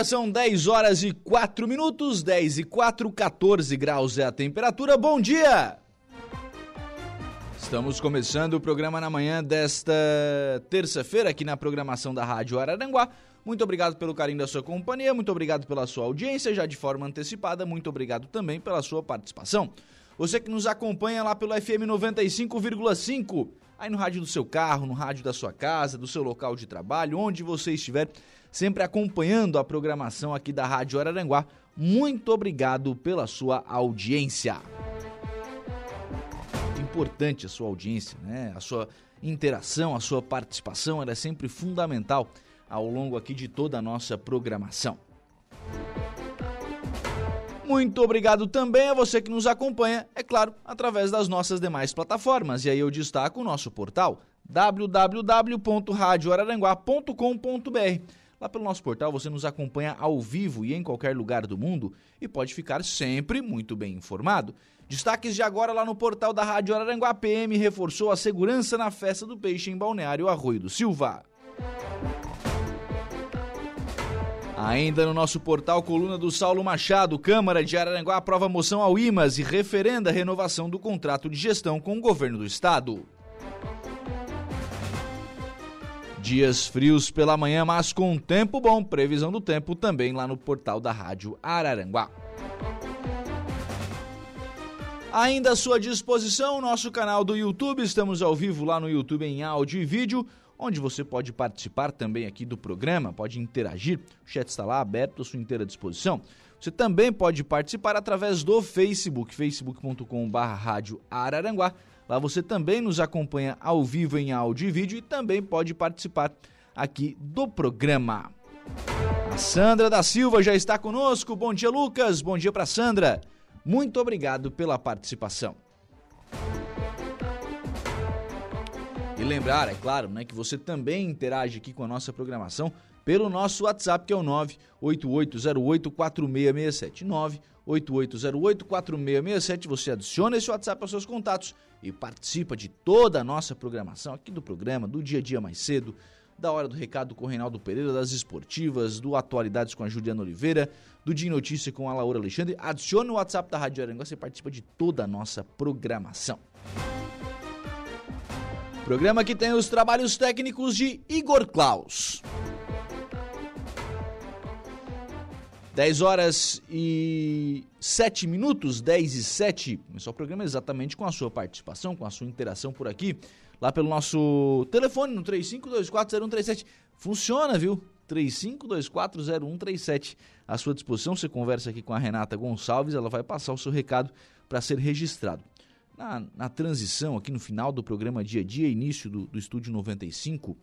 Agora são 10 horas e 4 minutos, 10 e 4, 14 graus é a temperatura. Bom dia! Estamos começando o programa na manhã desta terça-feira aqui na programação da Rádio Araranguá. Muito obrigado pelo carinho da sua companhia, muito obrigado pela sua audiência, já de forma antecipada, muito obrigado também pela sua participação. Você que nos acompanha lá pelo FM 95,5, aí no rádio do seu carro, no rádio da sua casa, do seu local de trabalho, onde você estiver, sempre acompanhando a programação aqui da Rádio Araranguá. Muito obrigado pela sua audiência. Importante a sua audiência, né? A sua interação, a sua participação, ela é sempre fundamental ao longo aqui de toda a nossa programação. Muito obrigado também a você que nos acompanha, é claro, através das nossas demais plataformas. E aí eu destaco o nosso portal www.radioararanguá.com.br Lá pelo nosso portal você nos acompanha ao vivo e em qualquer lugar do mundo e pode ficar sempre muito bem informado. Destaques de agora lá no portal da Rádio Araranguá PM reforçou a segurança na festa do peixe em Balneário Arroio do Silva. Ainda no nosso portal, coluna do Saulo Machado, Câmara de Araranguá aprova moção ao IMAS e referenda a renovação do contrato de gestão com o governo do estado. Dias frios pela manhã, mas com tempo bom. Previsão do tempo também lá no portal da Rádio Araranguá. Ainda à sua disposição, o nosso canal do YouTube. Estamos ao vivo lá no YouTube em áudio e vídeo, onde você pode participar também aqui do programa, pode interagir. O chat está lá aberto à sua inteira disposição. Você também pode participar através do Facebook, facebook.com.br. Lá você também nos acompanha ao vivo em áudio e vídeo e também pode participar aqui do programa. A Sandra da Silva já está conosco. Bom dia, Lucas. Bom dia para Sandra. Muito obrigado pela participação. E lembrar, é claro, né, que você também interage aqui com a nossa programação pelo nosso WhatsApp, que é o 988084667. 988084667. Você adiciona esse WhatsApp aos seus contatos e participa de toda a nossa programação aqui do programa, do dia a dia mais cedo, da hora do recado com o Reinaldo Pereira, das esportivas, do Atualidades com a Juliana Oliveira, do Dia Notícia com a Laura Alexandre. Adicione o WhatsApp da Rádio Aranguá, você participa de toda a nossa programação. Programa que tem os trabalhos técnicos de Igor Klaus. 10 horas e 7 minutos, 10 e 7. Começou o programa exatamente com a sua participação, com a sua interação por aqui, lá pelo nosso telefone no 35240137. Funciona, viu? 35240137. À sua disposição, você conversa aqui com a Renata Gonçalves, ela vai passar o seu recado para ser registrado. Na, na, transição, aqui no final do programa Dia a Dia, início do, do Estúdio 95,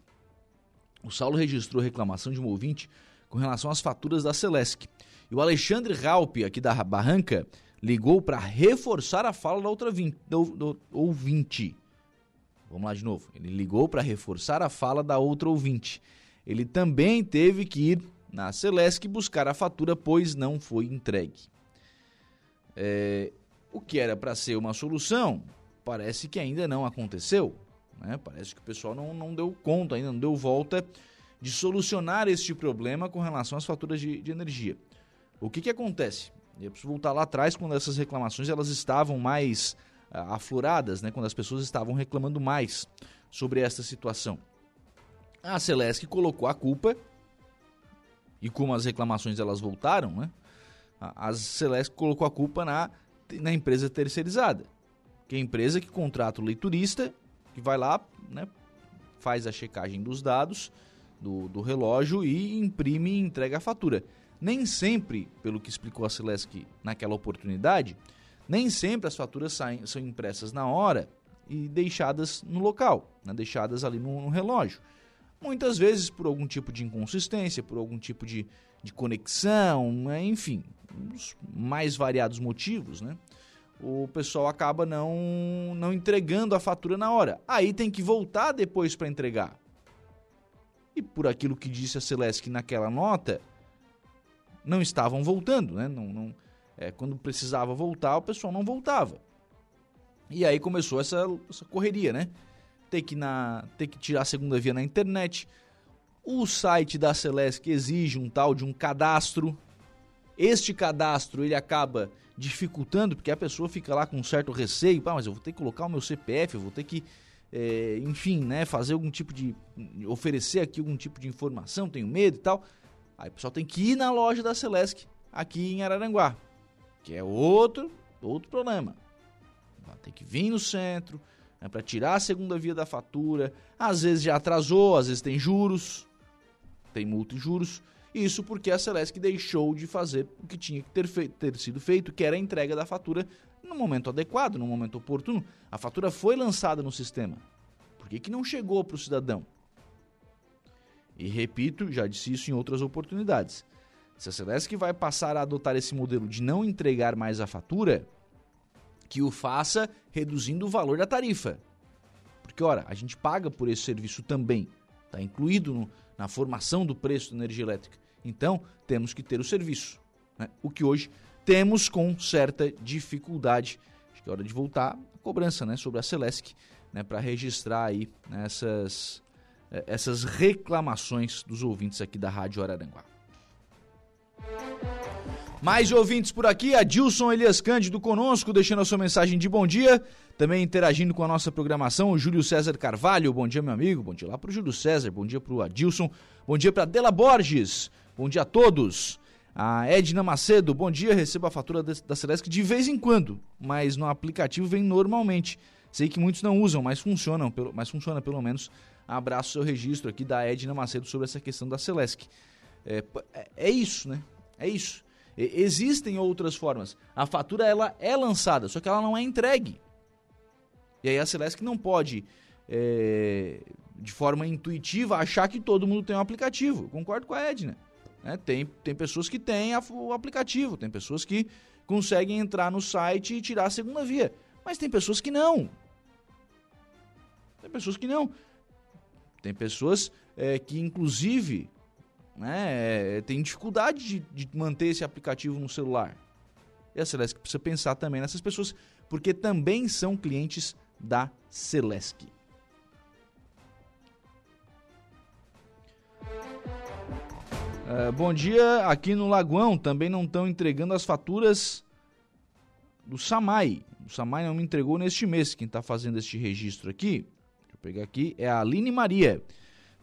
o Saulo registrou reclamação de um ouvinte com relação às faturas da Celesc. E o Alexandre Raup, aqui da Barranca, ligou para reforçar a fala da outra vinte, do, do, ouvinte. Vamos lá de novo. Ele ligou para reforçar a fala da outra ouvinte. Ele também teve que ir na Celesc buscar a fatura, pois não foi entregue. É, o que era para ser uma solução, parece que ainda não aconteceu. Né? Parece que o pessoal não, não deu conta, ainda não deu volta de solucionar este problema com relação às faturas de, de energia. O que, que acontece? Eu preciso voltar lá atrás, quando essas reclamações elas estavam mais uh, afloradas, né? quando as pessoas estavam reclamando mais sobre esta situação. A Celesc colocou a culpa, e como as reclamações elas voltaram, né? a Celesc colocou a culpa na, na empresa terceirizada, que é a empresa que contrata o leiturista, que vai lá, né, faz a checagem dos dados do, do relógio e imprime e entrega a fatura. Nem sempre, pelo que explicou a Celesc naquela oportunidade, nem sempre as faturas saem, são impressas na hora e deixadas no local, né, deixadas ali no, no relógio. muitas vezes por algum tipo de inconsistência, por algum tipo de, de conexão, né? enfim, os mais variados motivos, né? O pessoal acaba não, não entregando a fatura na hora. Aí tem que voltar depois para entregar. E por aquilo que disse a Celeste naquela nota, não estavam voltando, né? Não, não, é, quando precisava voltar, o pessoal não voltava. E aí começou essa, essa correria, né? Ter que, na, ter que tirar a segunda via na internet. O site da Celeste exige um tal de um cadastro. Este cadastro ele acaba dificultando, porque a pessoa fica lá com um certo receio. Ah, mas eu vou ter que colocar o meu CPF, eu vou ter que, é, enfim, né, fazer algum tipo de. oferecer aqui algum tipo de informação, tenho medo e tal. Aí o pessoal tem que ir na loja da Celeste aqui em Araranguá, que é outro, outro problema. Tem que vir no centro né, para tirar a segunda via da fatura. Às vezes já atrasou, às vezes tem juros, tem multa e juros. Isso porque a Celeste deixou de fazer o que tinha que ter, ter sido feito, que era a entrega da fatura no momento adequado, no momento oportuno. A fatura foi lançada no sistema. Por que, que não chegou para o cidadão? E repito, já disse isso em outras oportunidades. Se a Celeste vai passar a adotar esse modelo de não entregar mais a fatura, que o faça reduzindo o valor da tarifa. Porque, ora, a gente paga por esse serviço também. Está incluído no, na formação do preço da energia elétrica. Então, temos que ter o serviço. Né? O que hoje temos com certa dificuldade. Acho que é hora de voltar a cobrança né, sobre a Celesc né, para registrar aí né, essas, eh, essas reclamações dos ouvintes aqui da Rádio Araranguá. Mais ouvintes por aqui, a Dilson Elias Cândido conosco, deixando a sua mensagem de bom dia. Também interagindo com a nossa programação, o Júlio César Carvalho. Bom dia, meu amigo. Bom dia lá para o Júlio César. Bom dia para o Adilson. Bom dia para Dela Borges. Bom dia a todos. A Edna Macedo, bom dia. Recebo a fatura da Celesc de vez em quando, mas no aplicativo vem normalmente. Sei que muitos não usam, mas funcionam, mas funciona pelo menos. Abraço seu registro aqui da Edna Macedo sobre essa questão da Celesc. É, é, é isso, né? É isso. Existem outras formas. A fatura ela é lançada, só que ela não é entregue. E aí a Celesc não pode, é, de forma intuitiva, achar que todo mundo tem um aplicativo. Concordo com a Edna. Né? Tem, tem pessoas que têm a, o aplicativo, tem pessoas que conseguem entrar no site e tirar a segunda via. Mas tem pessoas que não. Tem pessoas que não. Tem pessoas é, que, inclusive, né, é, tem dificuldade de, de, manter esse aplicativo no celular. E a Celesc precisa pensar também nessas pessoas, porque também são clientes da Celesc. Uh, bom dia, aqui no Lagoão também não estão entregando as faturas do Samai. O Samai não me entregou neste mês. Quem está fazendo este registro aqui, deixa eu pegar aqui, é a Aline Maria.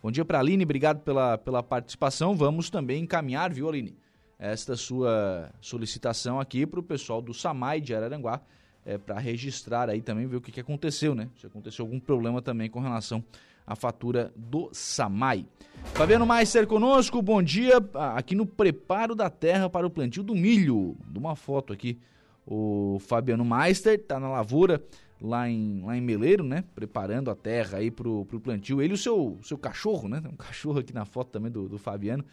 Bom dia para a Aline, obrigado pela, pela participação. Vamos também encaminhar, viu, Aline, esta sua solicitação aqui para o pessoal do SAMAI de Araranguá, é, para registrar aí também, ver o que, que aconteceu, né? Se aconteceu algum problema também com relação à fatura do SAMAI. Fabiano Meister conosco, bom dia, aqui no Preparo da Terra para o Plantio do Milho. De uma foto aqui, o Fabiano Meister está na lavoura lá em, lá em Meleiro, né? Preparando a terra aí pro, pro plantio. Ele e o seu, seu cachorro, né? Tem um cachorro aqui na foto também do, do Fabiano.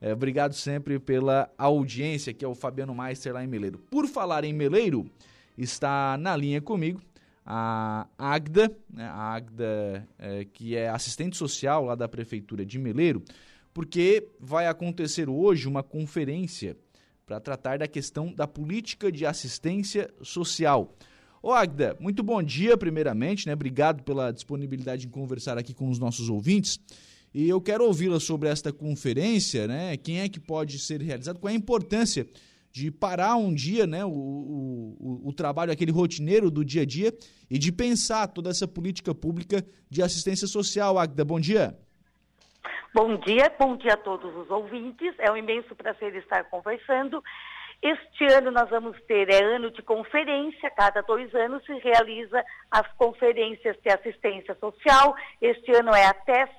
É, obrigado sempre pela audiência, que é o Fabiano Meister lá em Meleiro. Por falar em Meleiro, está na linha comigo a Agda, né? a Agda é, que é assistente social lá da Prefeitura de Meleiro, porque vai acontecer hoje uma conferência para tratar da questão da política de assistência social. Ô Agda, muito bom dia primeiramente, né? Obrigado pela disponibilidade em conversar aqui com os nossos ouvintes. E eu quero ouvi-la sobre esta conferência, né? Quem é que pode ser realizado, qual é a importância de parar um dia, né, o, o, o trabalho, aquele rotineiro do dia a dia e de pensar toda essa política pública de assistência social. Agda, bom dia. Bom dia, bom dia a todos os ouvintes. É um imenso prazer estar conversando este ano nós vamos ter, é ano de conferência, cada dois anos se realiza as conferências de assistência social. Este ano é a 13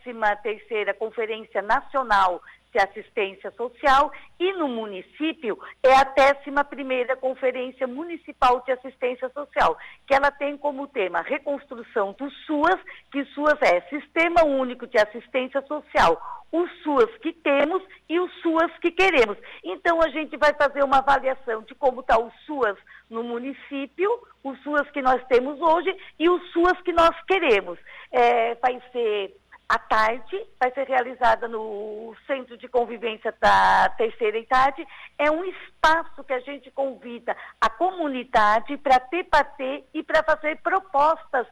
terceira Conferência Nacional Assistência Social e no município é a 11ª Conferência Municipal de Assistência Social, que ela tem como tema reconstrução do SUAS, que SUAS é Sistema Único de Assistência Social, o SUAS que temos e o SUAS que queremos. Então a gente vai fazer uma avaliação de como está o SUAS no município, o SUAS que nós temos hoje e o SUAS que nós queremos. É, vai ser à tarde, vai ser realizada no Centro de Convivência da Terceira Idade. É um espaço que a gente convida a comunidade para debater e para fazer propostas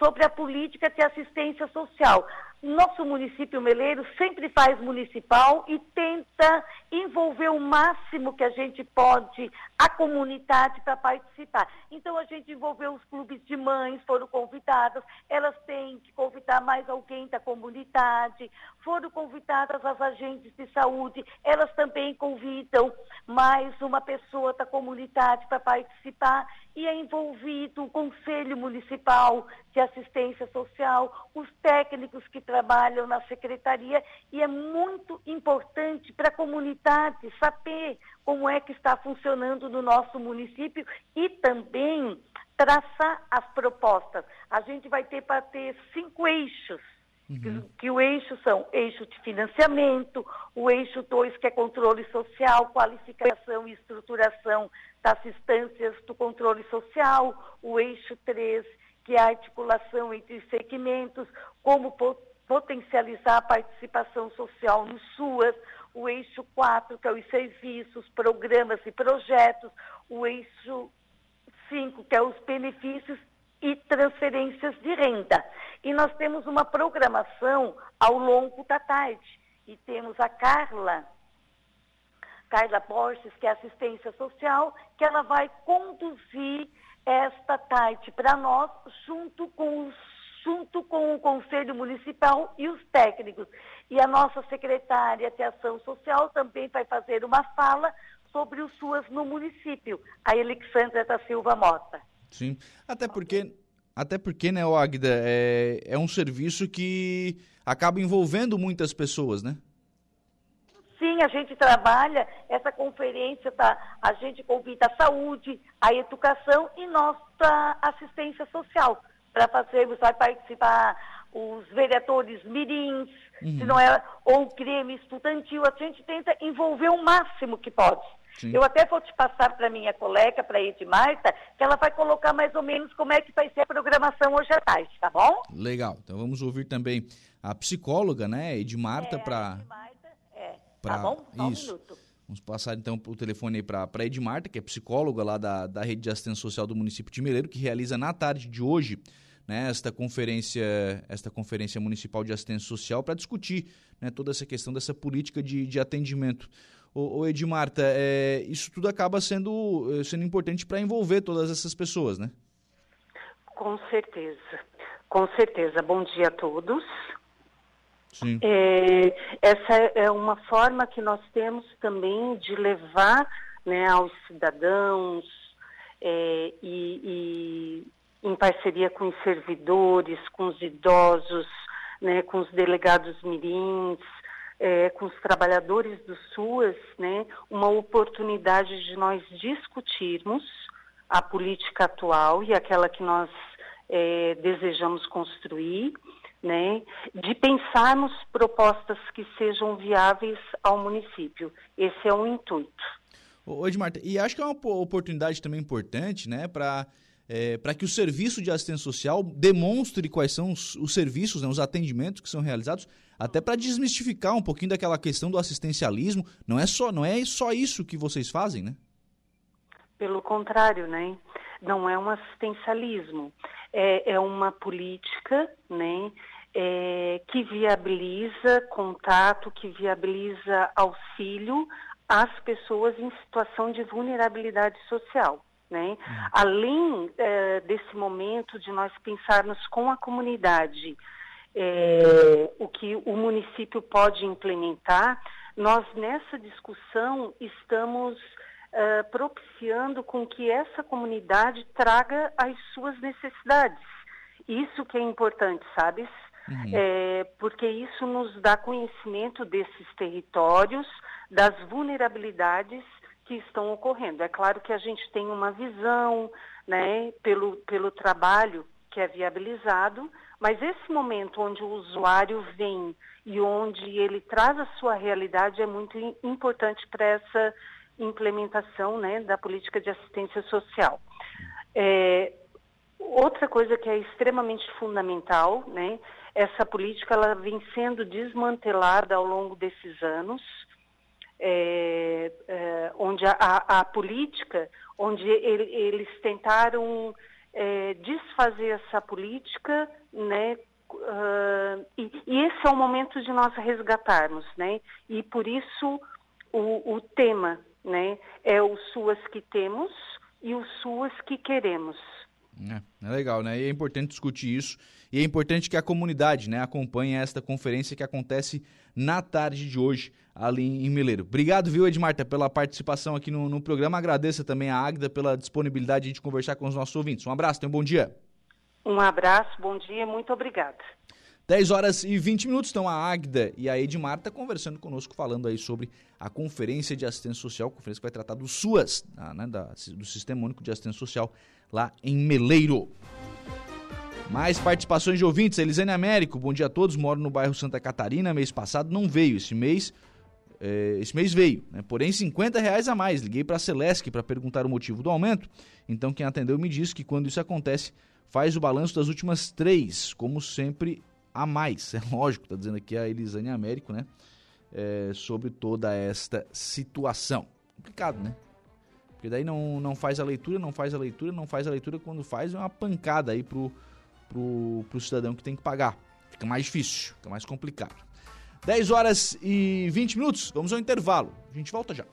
sobre a política de assistência social. Nosso município Meleiro sempre faz municipal e tenta envolver o máximo que a gente pode a comunidade para participar. Então a gente envolveu os clubes de mães, foram convidadas, elas têm que convidar mais alguém da comunidade, foram convidadas as agentes de saúde, elas também convidam mais uma pessoa da comunidade para participar e é envolvido o Conselho Municipal de Assistência Social, os técnicos que trabalham na secretaria e é muito importante para a comunidade saber como é que está funcionando no nosso município e também traçar as propostas. A gente vai ter para ter cinco eixos. Uhum. Que, o eixo são eixo de financiamento, o eixo 2, que é controle social, qualificação e estruturação das instâncias do controle social, o eixo 3, que é a articulação entre segmentos, como potencializar a participação social no SUAS, o eixo 4, que é os serviços, programas e projetos, o eixo 5, que é os benefícios e transferências de renda. E nós temos uma programação ao longo da tarde. E temos a Carla, Carla Borges, que é assistência social, que ela vai conduzir esta tarde para nós, junto com junto com o Conselho Municipal e os técnicos. E a nossa secretária de Ação Social também vai fazer uma fala sobre os SUAS no município, a Alexandra da Silva Mota. Sim, até porque, até porque né, Agda, é, é um serviço que acaba envolvendo muitas pessoas, né? Sim, a gente trabalha, essa conferência, tá, a gente convida a saúde, a educação e nossa assistência social para fazermos, vai participar os vereadores mirins, uhum. se não é, ou o creme estudantil, a gente tenta envolver o máximo que pode. Sim. Eu até vou te passar para minha colega, para a Edmarta, que ela vai colocar mais ou menos como é que vai ser a programação hoje à tarde, tá bom? Legal. Então vamos ouvir também a psicóloga, né, Edmarta, é, para... É, pra... tá bom? Só Isso. um minuto. Vamos passar então o telefone aí para a Edmarta, que é psicóloga lá da, da Rede de Assistência Social do município de Meleiro, que realiza na tarde de hoje né, esta, conferência, esta conferência municipal de assistência social para discutir né, toda essa questão dessa política de, de atendimento. Ô Edmarta, é, isso tudo acaba sendo, eh, sendo importante para envolver todas essas pessoas, né? Com certeza, com certeza. Bom dia a todos. Sim. É, essa é uma forma que nós temos também de levar né, aos cidadãos é, e, e em parceria com os servidores, com os idosos, né, com os delegados mirins, é, com os trabalhadores do SUAS, né, uma oportunidade de nós discutirmos a política atual e aquela que nós é, desejamos construir, né, de pensarmos propostas que sejam viáveis ao município. Esse é o intuito. Ô, Edmarta, e acho que é uma oportunidade também importante, né, para é, para que o serviço de assistência social demonstre quais são os, os serviços, né, os atendimentos que são realizados, até para desmistificar um pouquinho daquela questão do assistencialismo. Não é só, não é só isso que vocês fazem, né? Pelo contrário, né? Não é um assistencialismo, é, é uma política, né? É, que viabiliza contato, que viabiliza auxílio às pessoas em situação de vulnerabilidade social. Né? Uhum. Além é, desse momento de nós pensarmos com a comunidade é, o que o município pode implementar, nós nessa discussão estamos é, propiciando com que essa comunidade traga as suas necessidades. Isso que é importante, sabes? uhum. é, porque isso nos dá conhecimento desses territórios, das vulnerabilidades que estão ocorrendo. É claro que a gente tem uma visão, né, pelo, pelo trabalho que é viabilizado, mas esse momento onde o usuário vem e onde ele traz a sua realidade é muito importante para essa implementação né, da política de assistência social. É, outra coisa que é extremamente fundamental, né, essa política ela vem sendo desmantelada ao longo desses anos, é, é, onde a, a, política, onde ele, eles tentaram é, desfazer essa política, né, uh, e, e, esse é o momento de nós resgatarmos, né, e por isso o, o tema, né, é o SUAS que temos e o SUAS que queremos. É, é, legal, né? E é importante discutir isso. E é importante que a comunidade né, acompanhe esta conferência que acontece na tarde de hoje ali em Meleiro. Obrigado, viu, Edmarta, pela participação aqui no, no programa. Agradeço também a Agda pela disponibilidade de conversar com os nossos ouvintes. Um abraço, tenha um bom dia. Um abraço, bom dia, muito obrigada. 10 horas e 20 minutos, estão a Agda e a Edmarta conversando conosco, falando aí sobre a Conferência de Assistência Social, conferência que vai tratar do SUAS, né, da, do Sistema Único de Assistência Social, lá em Meleiro. Mais participações de ouvintes. Elisane Américo, bom dia a todos. Moro no bairro Santa Catarina. Mês passado não veio. Esse mês, é, esse mês veio. Né? Porém, 50 reais a mais. Liguei para a Celesc para perguntar o motivo do aumento. Então, quem atendeu me disse que quando isso acontece, faz o balanço das últimas três, como sempre, a mais. É lógico, está dizendo aqui a Elisane Américo, né? É, sobre toda esta situação. Complicado, né? Porque daí não, não faz a leitura, não faz a leitura, não faz a leitura. Quando faz, é uma pancada aí pro pro, pro cidadão que tem que pagar. Fica mais difícil, fica mais complicado. 10 horas e 20 minutos, vamos ao intervalo. A gente volta já.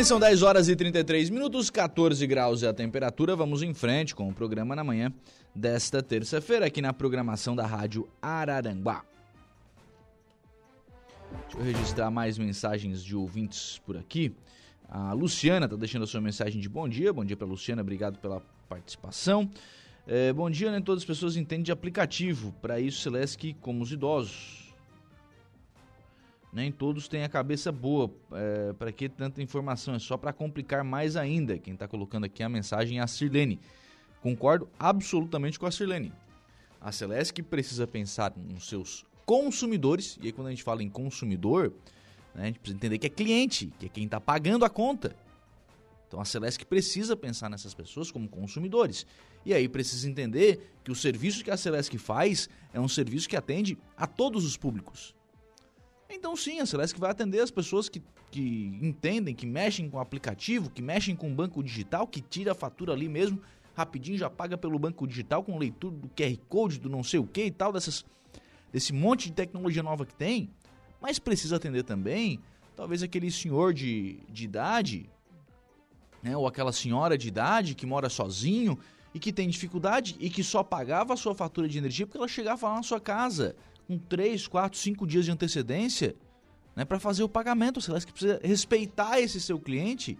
Bem, são 10 horas e 33 minutos, 14 graus é a temperatura. Vamos em frente com o programa na manhã desta terça-feira, aqui na programação da Rádio Araranguá. Deixa eu registrar mais mensagens de ouvintes por aqui. A Luciana está deixando a sua mensagem de bom dia. Bom dia para Luciana, obrigado pela participação. É, bom dia, né? Todas as pessoas entendem de aplicativo. Para isso, Celeste, como os idosos nem todos têm a cabeça boa. É, para que tanta informação? É só para complicar mais ainda. Quem está colocando aqui a mensagem é a Sirlene. Concordo absolutamente com a Sirlene. A Celeste precisa pensar nos seus consumidores, e aí quando a gente fala em consumidor, né, a gente precisa entender que é cliente, que é quem está pagando a conta. Então a Celeste precisa pensar nessas pessoas como consumidores. E aí precisa entender que o serviço que a Celeste faz é um serviço que atende a todos os públicos. Então sim, a Celesc vai atender as pessoas que, que entendem, que mexem com o aplicativo, que mexem com o banco digital, que tira a fatura ali mesmo, rapidinho já paga pelo banco digital com leitura do QR Code, do não sei o que e tal, dessas, desse monte de tecnologia nova que tem. Mas precisa atender também, talvez aquele senhor de, de idade, né, ou aquela senhora de idade que mora sozinho e que tem dificuldade e que só pagava a sua fatura de energia porque ela chegava lá na sua casa com 3, 4, 5 dias de antecedência né, para fazer o pagamento. Você que precisa respeitar esse seu cliente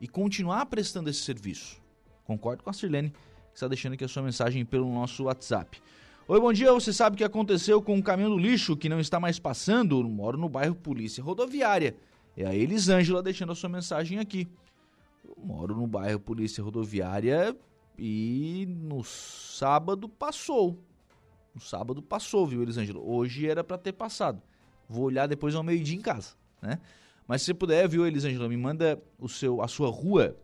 e continuar prestando esse serviço. Concordo com a Sirlene, que está deixando aqui a sua mensagem pelo nosso WhatsApp. Oi, bom dia. Você sabe o que aconteceu com o caminhão do lixo que não está mais passando? Eu moro no bairro Polícia Rodoviária. É a Elisângela deixando a sua mensagem aqui. Eu moro no bairro Polícia Rodoviária e no sábado passou. No sábado passou, viu, Elisângela? Hoje era para ter passado. Vou olhar depois ao meio-dia em casa, né? Mas se você puder, viu, Elisângela, me manda o seu, a sua rua,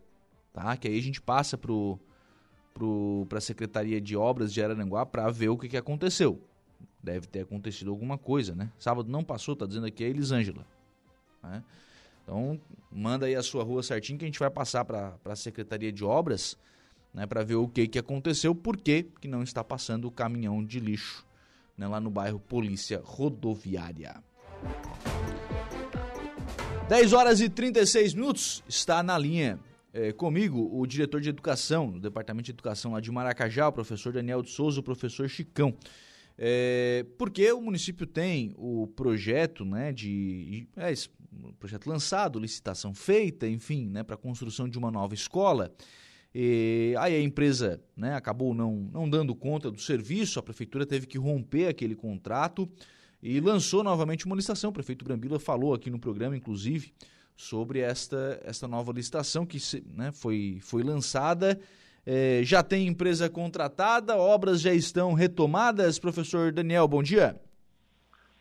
tá? Que aí a gente passa pro, pro, pra Secretaria de Obras de Araranguá para ver o que, que aconteceu. Deve ter acontecido alguma coisa, né? Sábado não passou, tá dizendo aqui a Elisângela. Né? Então, manda aí a sua rua certinho que a gente vai passar para a Secretaria de Obras né, para ver o que, que aconteceu, por que, não está passando o caminhão de lixo né, lá no bairro Polícia Rodoviária. 10 horas e 36 minutos, está na linha é, comigo o diretor de educação, do Departamento de Educação lá de Maracajá, o professor Daniel de Souza, o professor Chicão. É, porque o município tem o projeto, né, de é, projeto lançado, licitação feita, enfim, né, para a construção de uma nova escola. E aí a empresa né, acabou não, não dando conta do serviço, a prefeitura teve que romper aquele contrato e lançou novamente uma licitação. O prefeito Brambila falou aqui no programa, inclusive, sobre esta, esta nova licitação que né, foi, foi lançada. É, já tem empresa contratada, obras já estão retomadas. Professor Daniel, bom dia.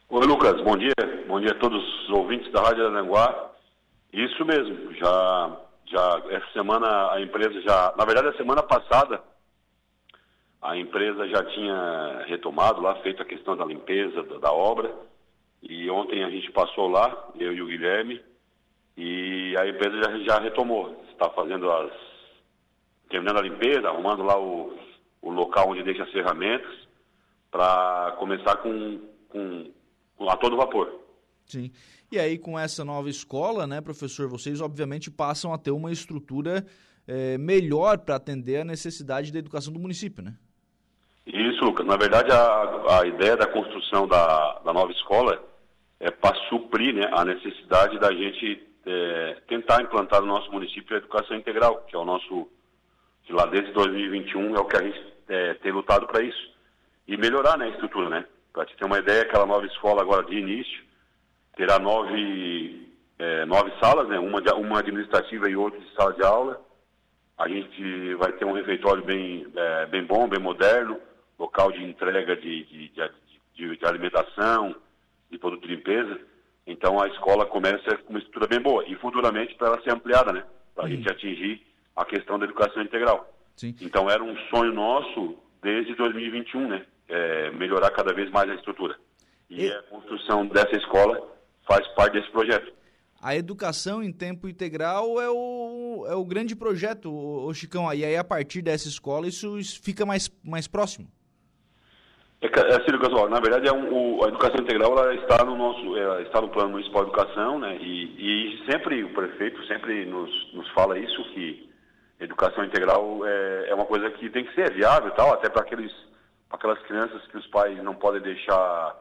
Oi, Lucas, bom dia. Bom dia a todos os ouvintes da Rádio Aranguá. Isso mesmo, já já essa semana a empresa já, na verdade a semana passada a empresa já tinha retomado lá, feito a questão da limpeza da, da obra e ontem a gente passou lá, eu e o Guilherme, e a empresa já, já retomou, está fazendo as terminando a limpeza, arrumando lá o, o local onde deixa as ferramentas para começar com, com, com a todo vapor. Sim. E aí, com essa nova escola, né, professor, vocês obviamente passam a ter uma estrutura é, melhor para atender a necessidade da educação do município, né? Isso, Lucas. Na verdade, a, a ideia da construção da, da nova escola é para suprir né, a necessidade da gente é, tentar implantar no nosso município a educação integral, que é o nosso, que lá desde 2021 é o que a gente é, tem lutado para isso. E melhorar né, a estrutura, né? Para te ter uma ideia, aquela nova escola agora de início, terá nove, é, nove salas, né? uma, de, uma administrativa e outra de sala de aula. A gente vai ter um refeitório bem, é, bem bom, bem moderno, local de entrega de, de, de, de alimentação, de produto de limpeza. Então a escola começa com uma estrutura bem boa e futuramente para ela ser ampliada, né? Para a uhum. gente atingir a questão da educação integral. Sim. Então era um sonho nosso desde 2021, né? É, melhorar cada vez mais a estrutura. E, e a construção dessa escola faz parte desse projeto. A educação em tempo integral é o, é o grande projeto, o Chicão. E aí, a partir dessa escola, isso fica mais, mais próximo. É, é assim, Lucas, na verdade, é um, o, a educação integral ela está no nosso, está no plano municipal de educação, né? E, e sempre o prefeito sempre nos, nos fala isso que educação integral é, é uma coisa que tem que ser viável, tal, até para aqueles, aquelas crianças que os pais não podem deixar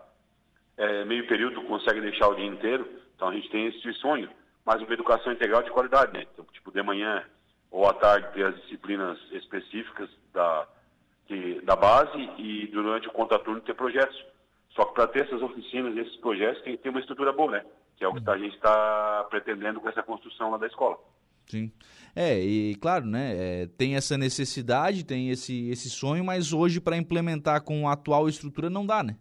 é, meio período consegue deixar o dia inteiro, então a gente tem esse sonho, mas uma educação integral de qualidade, né? Então, tipo, de manhã ou à tarde ter as disciplinas específicas da, que, da base e durante o contraturno ter projetos. Só que para ter essas oficinas, esses projetos, tem que ter uma estrutura boa, né? Que é o que a gente está pretendendo com essa construção lá da escola. Sim. É, e claro, né, é, tem essa necessidade, tem esse, esse sonho, mas hoje para implementar com a atual estrutura não dá, né?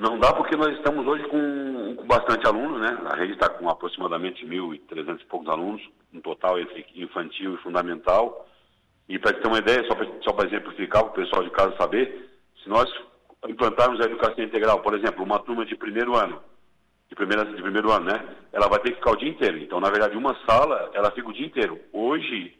Não dá porque nós estamos hoje com, com bastante alunos, né? A rede está com aproximadamente 1.300 e poucos alunos, no total entre infantil e fundamental. E para ter uma ideia, só para exemplificar para o pessoal de casa saber, se nós implantarmos a educação integral, por exemplo, uma turma de primeiro ano, de, primeira, de primeiro ano, né? Ela vai ter que ficar o dia inteiro. Então, na verdade, uma sala, ela fica o dia inteiro. Hoje,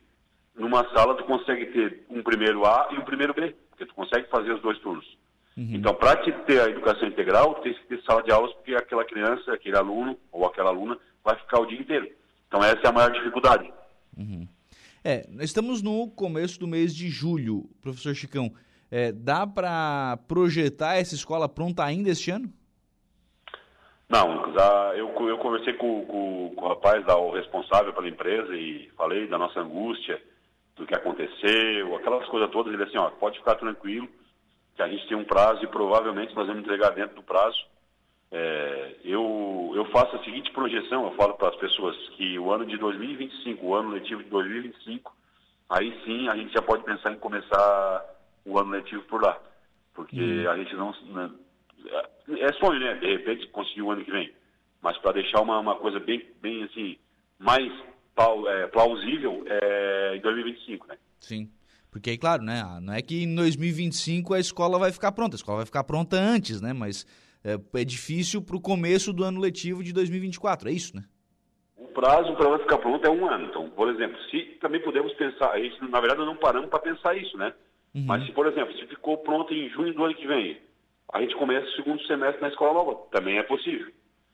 numa sala, tu consegue ter um primeiro A e um primeiro B, porque tu consegue fazer os dois turnos. Uhum. Então, para te ter a educação integral, tem que ter sala de aulas, porque aquela criança, aquele aluno ou aquela aluna vai ficar o dia inteiro. Então, essa é a maior dificuldade. Uhum. É, estamos no começo do mês de julho, professor Chicão. É, dá para projetar essa escola pronta ainda este ano? Não, eu, eu conversei com, com, com o rapaz, da, o responsável pela empresa, e falei da nossa angústia, do que aconteceu, aquelas coisas todas. Ele disse assim, ó, pode ficar tranquilo, que a gente tem um prazo e provavelmente nós vamos entregar dentro do prazo. É, eu, eu faço a seguinte projeção, eu falo para as pessoas que o ano de 2025, o ano letivo de 2025, aí sim a gente já pode pensar em começar o ano letivo por lá. Porque uhum. a gente não, não, é, é sonho, né? De repente conseguir o ano que vem. Mas para deixar uma, uma coisa bem, bem assim, mais é, plausível é em 2025, né? Sim. Porque aí, claro, né, ah, não é que em 2025 a escola vai ficar pronta, a escola vai ficar pronta antes, né? Mas é, é difícil para o começo do ano letivo de 2024, é isso, né? O prazo para ela ficar pronta é um ano. Então, por exemplo, se também podemos pensar, a gente, na verdade, não paramos para pensar isso, né? Uhum. Mas se, por exemplo, se ficou pronto em junho do ano que vem, a gente começa o segundo semestre na escola nova, também é possível.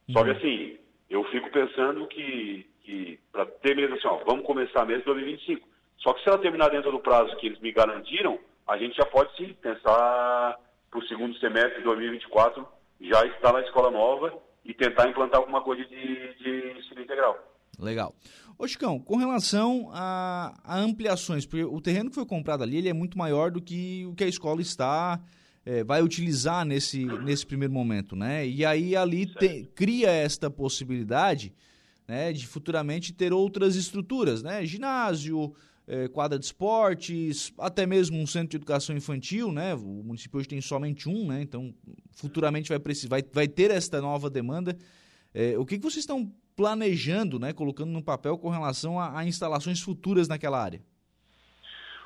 Uhum. Só que uhum. assim, eu fico pensando que, que para ter mesmo assim, ó, vamos começar mesmo em 2025. Só que se ela terminar dentro do prazo que eles me garantiram, a gente já pode sim pensar para o segundo semestre de 2024 já estar na escola nova e tentar implantar alguma coisa de, de ensino integral. Legal. Ô Chicão, com relação a, a, ampliações, porque o terreno que foi comprado ali ele é muito maior do que o que a escola está é, vai utilizar nesse, nesse primeiro momento, né? E aí ali te, cria esta possibilidade né, de futuramente ter outras estruturas, né? Ginásio, é, quadra de esportes, até mesmo um centro de educação infantil, né? O município hoje tem somente um, né? Então, futuramente vai, precisar, vai, vai ter esta nova demanda. É, o que, que vocês estão planejando, né, colocando no papel com relação a, a instalações futuras naquela área?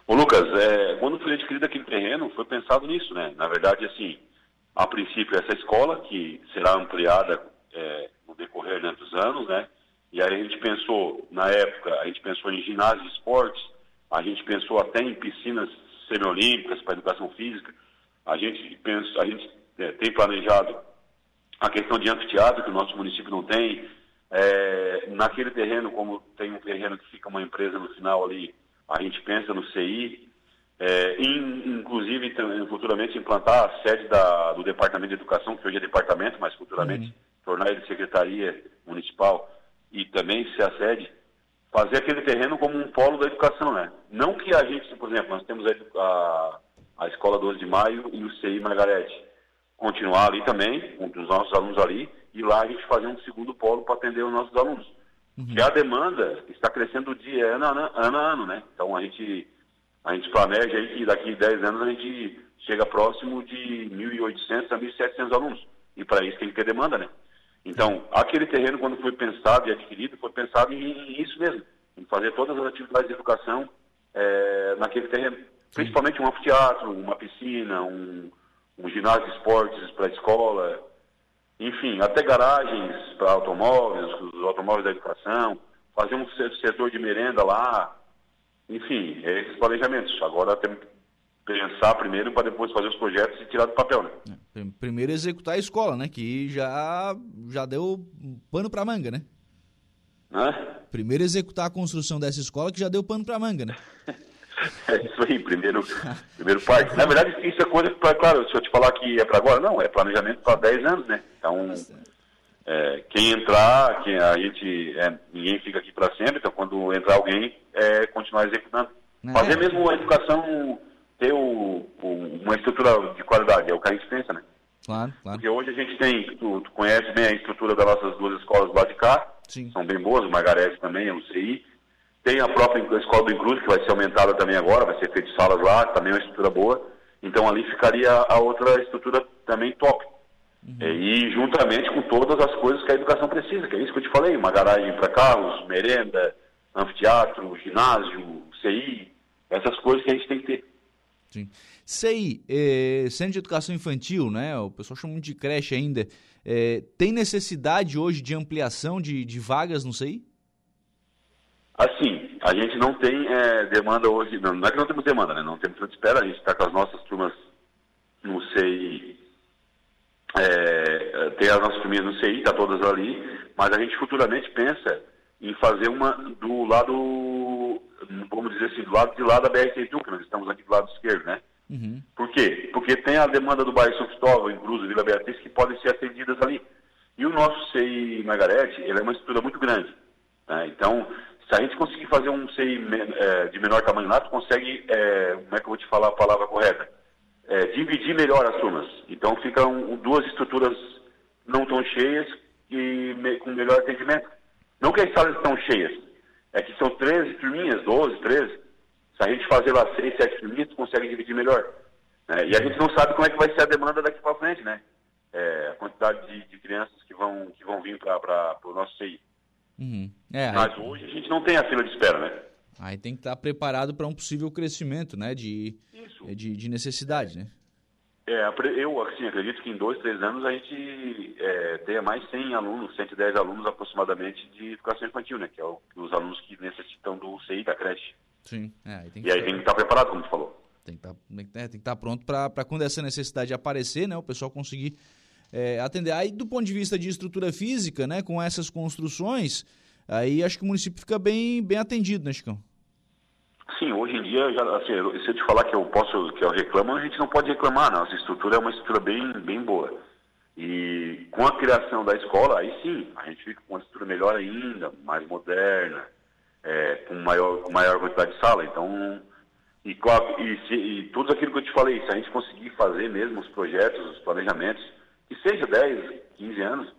Ô Lucas, é, quando foi adquirido aquele terreno, foi pensado nisso, né? Na verdade, assim, a princípio essa escola, que será ampliada é, no decorrer né, dos anos, né? E aí a gente pensou, na época, a gente pensou em ginásio de esportes, a gente pensou até em piscinas semiolímpicas para educação física, a gente, pensa, a gente é, tem planejado a questão de anfiteatro, que o nosso município não tem, é, naquele terreno, como tem um terreno que fica uma empresa no final ali, a gente pensa no CI, é, in, inclusive futuramente implantar a sede da, do Departamento de Educação, que hoje é departamento, mas futuramente uhum. tornar ele secretaria municipal e também ser a sede, fazer aquele terreno como um polo da educação, né? Não que a gente, por exemplo, nós temos a, a, Escola 12 de Maio e o CI Margarete, continuar ali também, com os nossos alunos ali, e lá a gente fazer um segundo polo para atender os nossos alunos. Uhum. Que a demanda está crescendo dia ano a ano, ano, a ano, né? Então a gente, a gente planeja aí que daqui a 10 anos a gente chega próximo de 1.800 a 1.700 alunos. E para isso tem que ter demanda, né? Então, aquele terreno, quando foi pensado e adquirido, foi pensado em, isso mesmo, em fazer todas as atividades de educação é, naquele terreno. Principalmente um anfiteatro, uma piscina, um, um ginásio de esportes para a escola, enfim, até garagens para automóveis, os automóveis da educação, fazer um setor de merenda lá, enfim, é esses planejamentos. Agora temos pensar primeiro para depois fazer os projetos e tirar do papel, né? É, primeiro executar a escola, né? Que já, já deu pano para manga, né? Hã? Primeiro executar a construção dessa escola que já deu pano para manga, né? É isso aí, primeiro, primeiro parte. Na verdade, isso é coisa para, claro, se eu te falar que é para agora, não, é planejamento para 10 anos, né? Então, é, quem entrar, quem, a gente, é, ninguém fica aqui para sempre, então quando entrar alguém, é continuar executando. É. Fazer mesmo a educação ter o, o, uma estrutura de qualidade, é o que a gente pensa, né? Claro, claro. Porque hoje a gente tem, tu, tu conhece bem a estrutura das nossas duas escolas lá de cá, Sim. são bem boas, o Margarete também, a UCI, tem a própria escola do Incluso, que vai ser aumentada também agora, vai ser feito salas lá, também é uma estrutura boa. Então ali ficaria a outra estrutura também top. Uhum. E juntamente com todas as coisas que a educação precisa, que é isso que eu te falei, uma garagem para carros, merenda, anfiteatro, ginásio, CI, essas coisas que a gente tem que ter. Sim. CI, é, Centro de Educação Infantil, né? O pessoal chama muito de creche ainda. É, tem necessidade hoje de ampliação de, de vagas no CI? Assim, a gente não tem é, demanda hoje, não, não, é que não temos demanda, né? Não temos de espera, a gente está com as nossas turmas no CI, é, tem as nossas turminhas no CI, está todas ali, mas a gente futuramente pensa em fazer uma do lado, vamos dizer assim, do lado de lá da BR-101, que nós estamos aqui do lado esquerdo, né? Uhum. Por quê? Porque tem a demanda do bairro São Cristóvão, Incluso, Vila Beatriz, que podem ser atendidas ali. E o nosso CI Margarete, ele é uma estrutura muito grande. Né? Então, se a gente conseguir fazer um CI é, de menor tamanho lá, tu consegue, é, como é que eu vou te falar a palavra correta? É, dividir melhor as turmas. Então ficam duas estruturas não tão cheias e me, com melhor atendimento. Não que as salas estão cheias, é que são 13 turminhas, 12, 13. Se a gente fazer lá 6, 7 turminhas, tu consegue dividir melhor. Né? E a gente não sabe como é que vai ser a demanda daqui para frente, né? É, a quantidade de, de, crianças que vão, que vão vir para o nosso CI. Uhum. É, Mas aí... hoje a gente não tem a fila de espera, né? Aí tem que estar preparado para um possível crescimento, né? De, Isso. de, de necessidade, né? É, eu assim, acredito que em dois, três anos a gente é, tenha mais 100 alunos, 110 alunos aproximadamente de educação infantil, né? Que é o, os alunos que necessitam do CI, da creche. Sim. É, aí e aí tem que estar preparado, como tu falou. Tem que estar, tem que, é, tem que estar pronto para quando essa necessidade aparecer, né? O pessoal conseguir é, atender. Aí, do ponto de vista de estrutura física, né, com essas construções, Aí acho que o município fica bem, bem atendido, né, Chicão? Sim, hoje em dia, já, assim, se eu te falar que eu posso, que eu reclamo, a gente não pode reclamar, não. Nossa estrutura é uma estrutura bem, bem boa. E com a criação da escola, aí sim, a gente fica com uma estrutura melhor ainda, mais moderna, é, com maior, maior quantidade de sala. Então, e, e, se, e tudo aquilo que eu te falei, se a gente conseguir fazer mesmo os projetos, os planejamentos, que seja 10, 15 anos,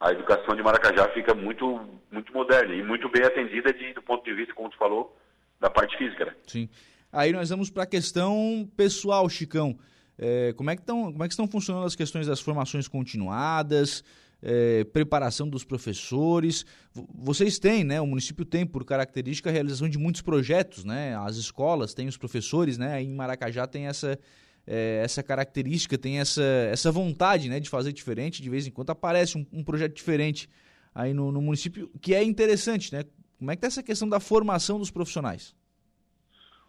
a educação de Maracajá fica muito, muito moderna e muito bem atendida de, do ponto de vista, como tu falou, da parte física. Né? Sim. Aí nós vamos para a questão pessoal, Chicão. É, como, é que tão, como é que estão funcionando as questões das formações continuadas, é, preparação dos professores? Vocês têm, né? O município tem por característica a realização de muitos projetos, né? As escolas têm os professores, né? Aí em Maracajá tem essa, é, essa característica, tem essa, essa vontade, né? De fazer diferente. De vez em quando aparece um, um projeto diferente aí no, no município, que é interessante, né? Como é que está essa questão da formação dos profissionais?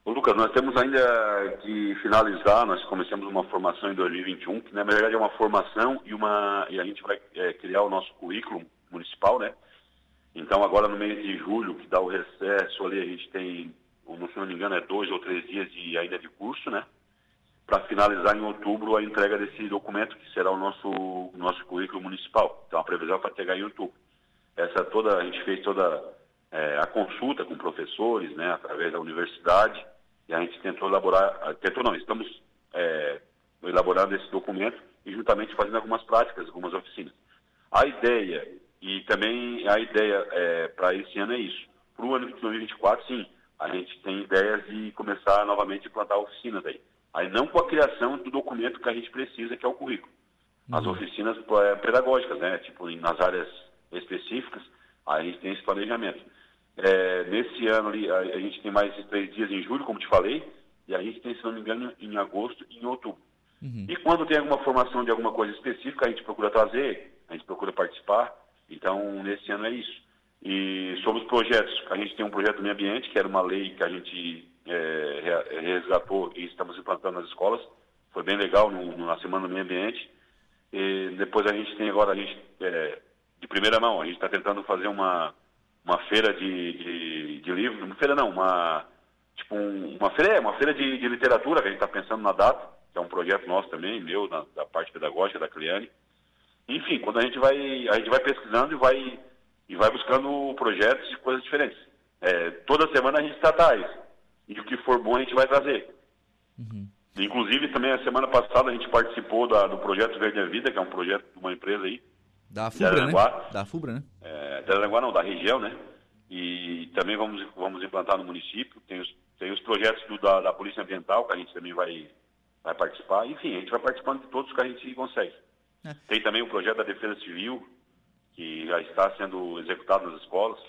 Ô, Lucas, nós temos ainda que finalizar, nós começamos uma formação em 2021, que na verdade é uma formação e, uma, e a gente vai é, criar o nosso currículo municipal, né? Então agora no mês de julho, que dá o recesso ali, a gente tem, se não me engano, é dois ou três dias de, ainda de curso, né? Para finalizar em outubro a entrega desse documento, que será o nosso, nosso currículo municipal. Então a previsão é para entregar em outubro. Essa toda, a gente fez toda é, a consulta com professores, né, através da universidade, e a gente tentou elaborar, tentou não, estamos é, elaborando esse documento e juntamente fazendo algumas práticas, algumas oficinas. A ideia, e também a ideia é, para esse ano é isso. Para o ano de 2024, sim, a gente tem ideias de começar novamente a implantar oficinas aí. Aí não com a criação do documento que a gente precisa, que é o currículo. As uhum. oficinas é, pedagógicas, né? Tipo, nas áreas específicas, aí a gente tem esse planejamento. É, nesse ano ali, a, a, gente tem mais esses três dias em julho, como te falei, e a gente tem, se não me engano, em agosto e em outubro. Uhum. E quando tem alguma formação de alguma coisa específica, a gente procura trazer, a gente procura participar. Então, nesse ano é isso. E sobre os projetos, a gente tem um projeto do meio ambiente, que era uma lei que a gente é, resgatou e estamos implantando nas escolas. Foi bem legal no, na Semana do Meio Ambiente. E depois a gente tem agora, a gente, é, de primeira mão, a gente está tentando fazer uma, uma feira de, de, de livro, uma feira não, uma tipo um, uma feira, é, uma feira de, de literatura que a gente está pensando na data, que é um projeto nosso também, meu, na, da parte pedagógica da Cliane. Enfim, quando a gente vai a gente vai pesquisando e vai e vai buscando projetos e coisas diferentes. É, toda semana a gente trata isso. E o que for bom a gente vai trazer. Uhum. Inclusive, também a semana passada a gente participou da, do projeto Verde a Vida, que é um projeto de uma empresa aí, da FUBRA, né? Da FUBRA, né? É, da Aranguá não, da região, né? E também vamos, vamos implantar no município. Tem os, tem os projetos do, da, da Polícia Ambiental, que a gente também vai, vai participar. Enfim, a gente vai participando de todos que a gente consegue. É. Tem também o projeto da Defesa Civil, que já está sendo executado nas escolas.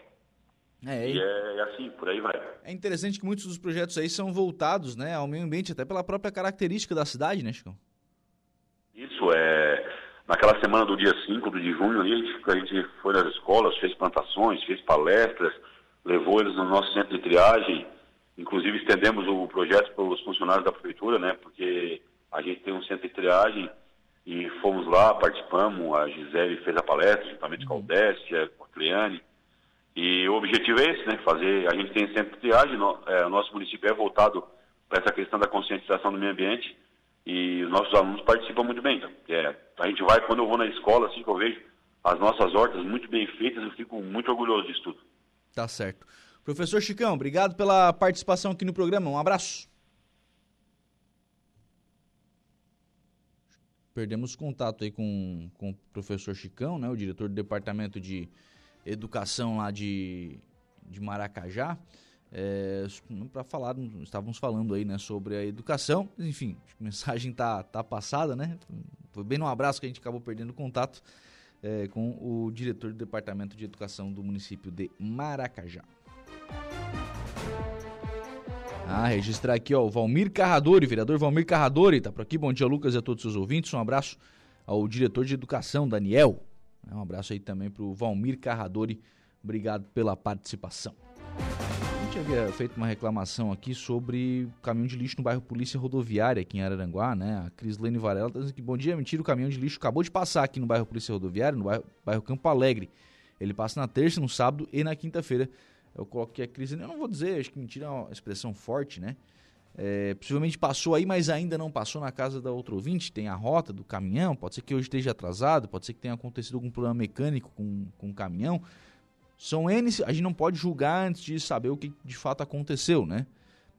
É, e é, é, assim, por aí vai. É interessante que muitos dos projetos aí são voltados né, ao meio ambiente, até pela própria característica da cidade, né, Chico? Isso, é Naquela semana do dia 5 de junho, a, gente, a gente foi nas escolas, fez plantações, fez palestras, levou eles no nosso centro de triagem, inclusive estendemos o projeto para os funcionários da prefeitura, né? Porque a gente tem um centro de triagem e fomos lá, participamos, a Gisele fez a palestra, juntamente com a Odécia, com a Cleane, e o objetivo é esse, né? Fazer, a gente tem centro de triagem, no, é, o nosso município é voltado para essa questão da conscientização do meio ambiente, e os nossos alunos participam muito bem. É, a gente vai, quando eu vou na escola, assim que eu vejo as nossas hortas muito bem feitas, eu fico muito orgulhoso disso tudo. Tá certo. Professor Chicão, obrigado pela participação aqui no programa. Um abraço. Perdemos contato aí com, com o professor Chicão, né, o diretor do departamento de educação lá de, de Maracajá é, para falar, estávamos falando aí, né, sobre a educação, enfim, a mensagem tá, tá passada, né, foi bem no abraço que a gente acabou perdendo contato é, com o diretor do Departamento de Educação do município de Maracajá. Ah, registrar aqui, ó, o Valmir Carradori, vereador Valmir Carradori, tá por aqui, bom dia Lucas e a todos os ouvintes, um abraço ao diretor de Educação, Daniel, um abraço aí também para o Valmir Carradori, obrigado pela participação gente havia feito uma reclamação aqui sobre caminhão de lixo no bairro Polícia Rodoviária, aqui em Araranguá, né? A Crislene Varela está dizendo que, bom dia, mentira, o caminhão de lixo acabou de passar aqui no bairro Polícia Rodoviária, no bairro, bairro Campo Alegre. Ele passa na terça, no sábado e na quinta-feira. Eu coloco que a crise, eu não vou dizer, acho que mentira é uma expressão forte, né? É, possivelmente passou aí, mas ainda não passou na casa da outro ouvinte. Tem a rota do caminhão, pode ser que hoje esteja atrasado, pode ser que tenha acontecido algum problema mecânico com, com o caminhão. São N, a gente não pode julgar antes de saber o que de fato aconteceu, né?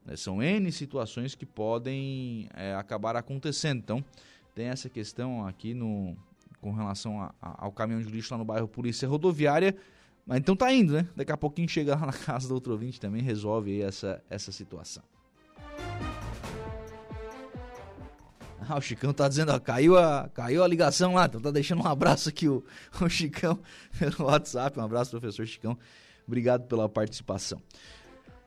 É, são N situações que podem é, acabar acontecendo. Então, tem essa questão aqui no, com relação a, a, ao caminhão de lixo lá no bairro Polícia Rodoviária. Mas então tá indo, né? Daqui a pouquinho chega lá na casa do outro ouvinte também resolve essa, essa situação. Ah, o Chicão tá dizendo, ó, caiu a, caiu a ligação lá, então tá deixando um abraço aqui o, o Chicão pelo WhatsApp. Um abraço, professor Chicão. Obrigado pela participação.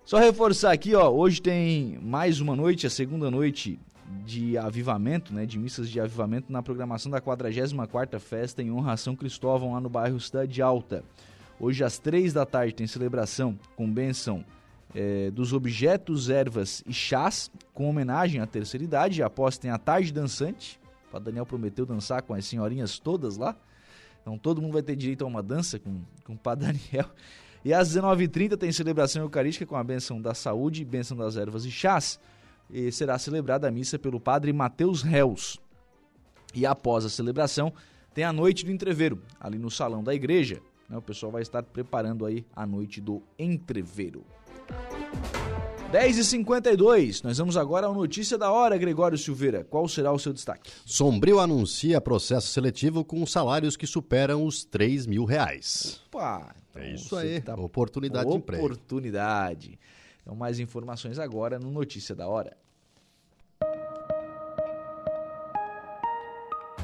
Só reforçar aqui, ó, hoje tem mais uma noite, a segunda noite de avivamento, né, de missas de avivamento na programação da 44ª Festa em honra a São Cristóvão lá no bairro Cidade Alta. Hoje às três da tarde tem celebração com bênção é, dos objetos, ervas e chás, com homenagem à terceira idade. Após tem a tarde dançante. O Daniel prometeu dançar com as senhorinhas todas lá. Então todo mundo vai ter direito a uma dança com, com o Padre Daniel. E às 19h30 tem celebração eucarística com a bênção da saúde, bênção das ervas e chás. E será celebrada a missa pelo Padre Mateus Réus. E após a celebração, tem a noite do entreveiro, ali no salão da igreja. Né? O pessoal vai estar preparando aí a noite do entreveiro. 10h52, nós vamos agora ao Notícia da Hora, Gregório Silveira. Qual será o seu destaque? Sombrio anuncia processo seletivo com salários que superam os 3 mil reais. Opa! Então é isso aí, tá... oportunidade de emprego. Oportunidade. Então, mais informações agora no Notícia da Hora.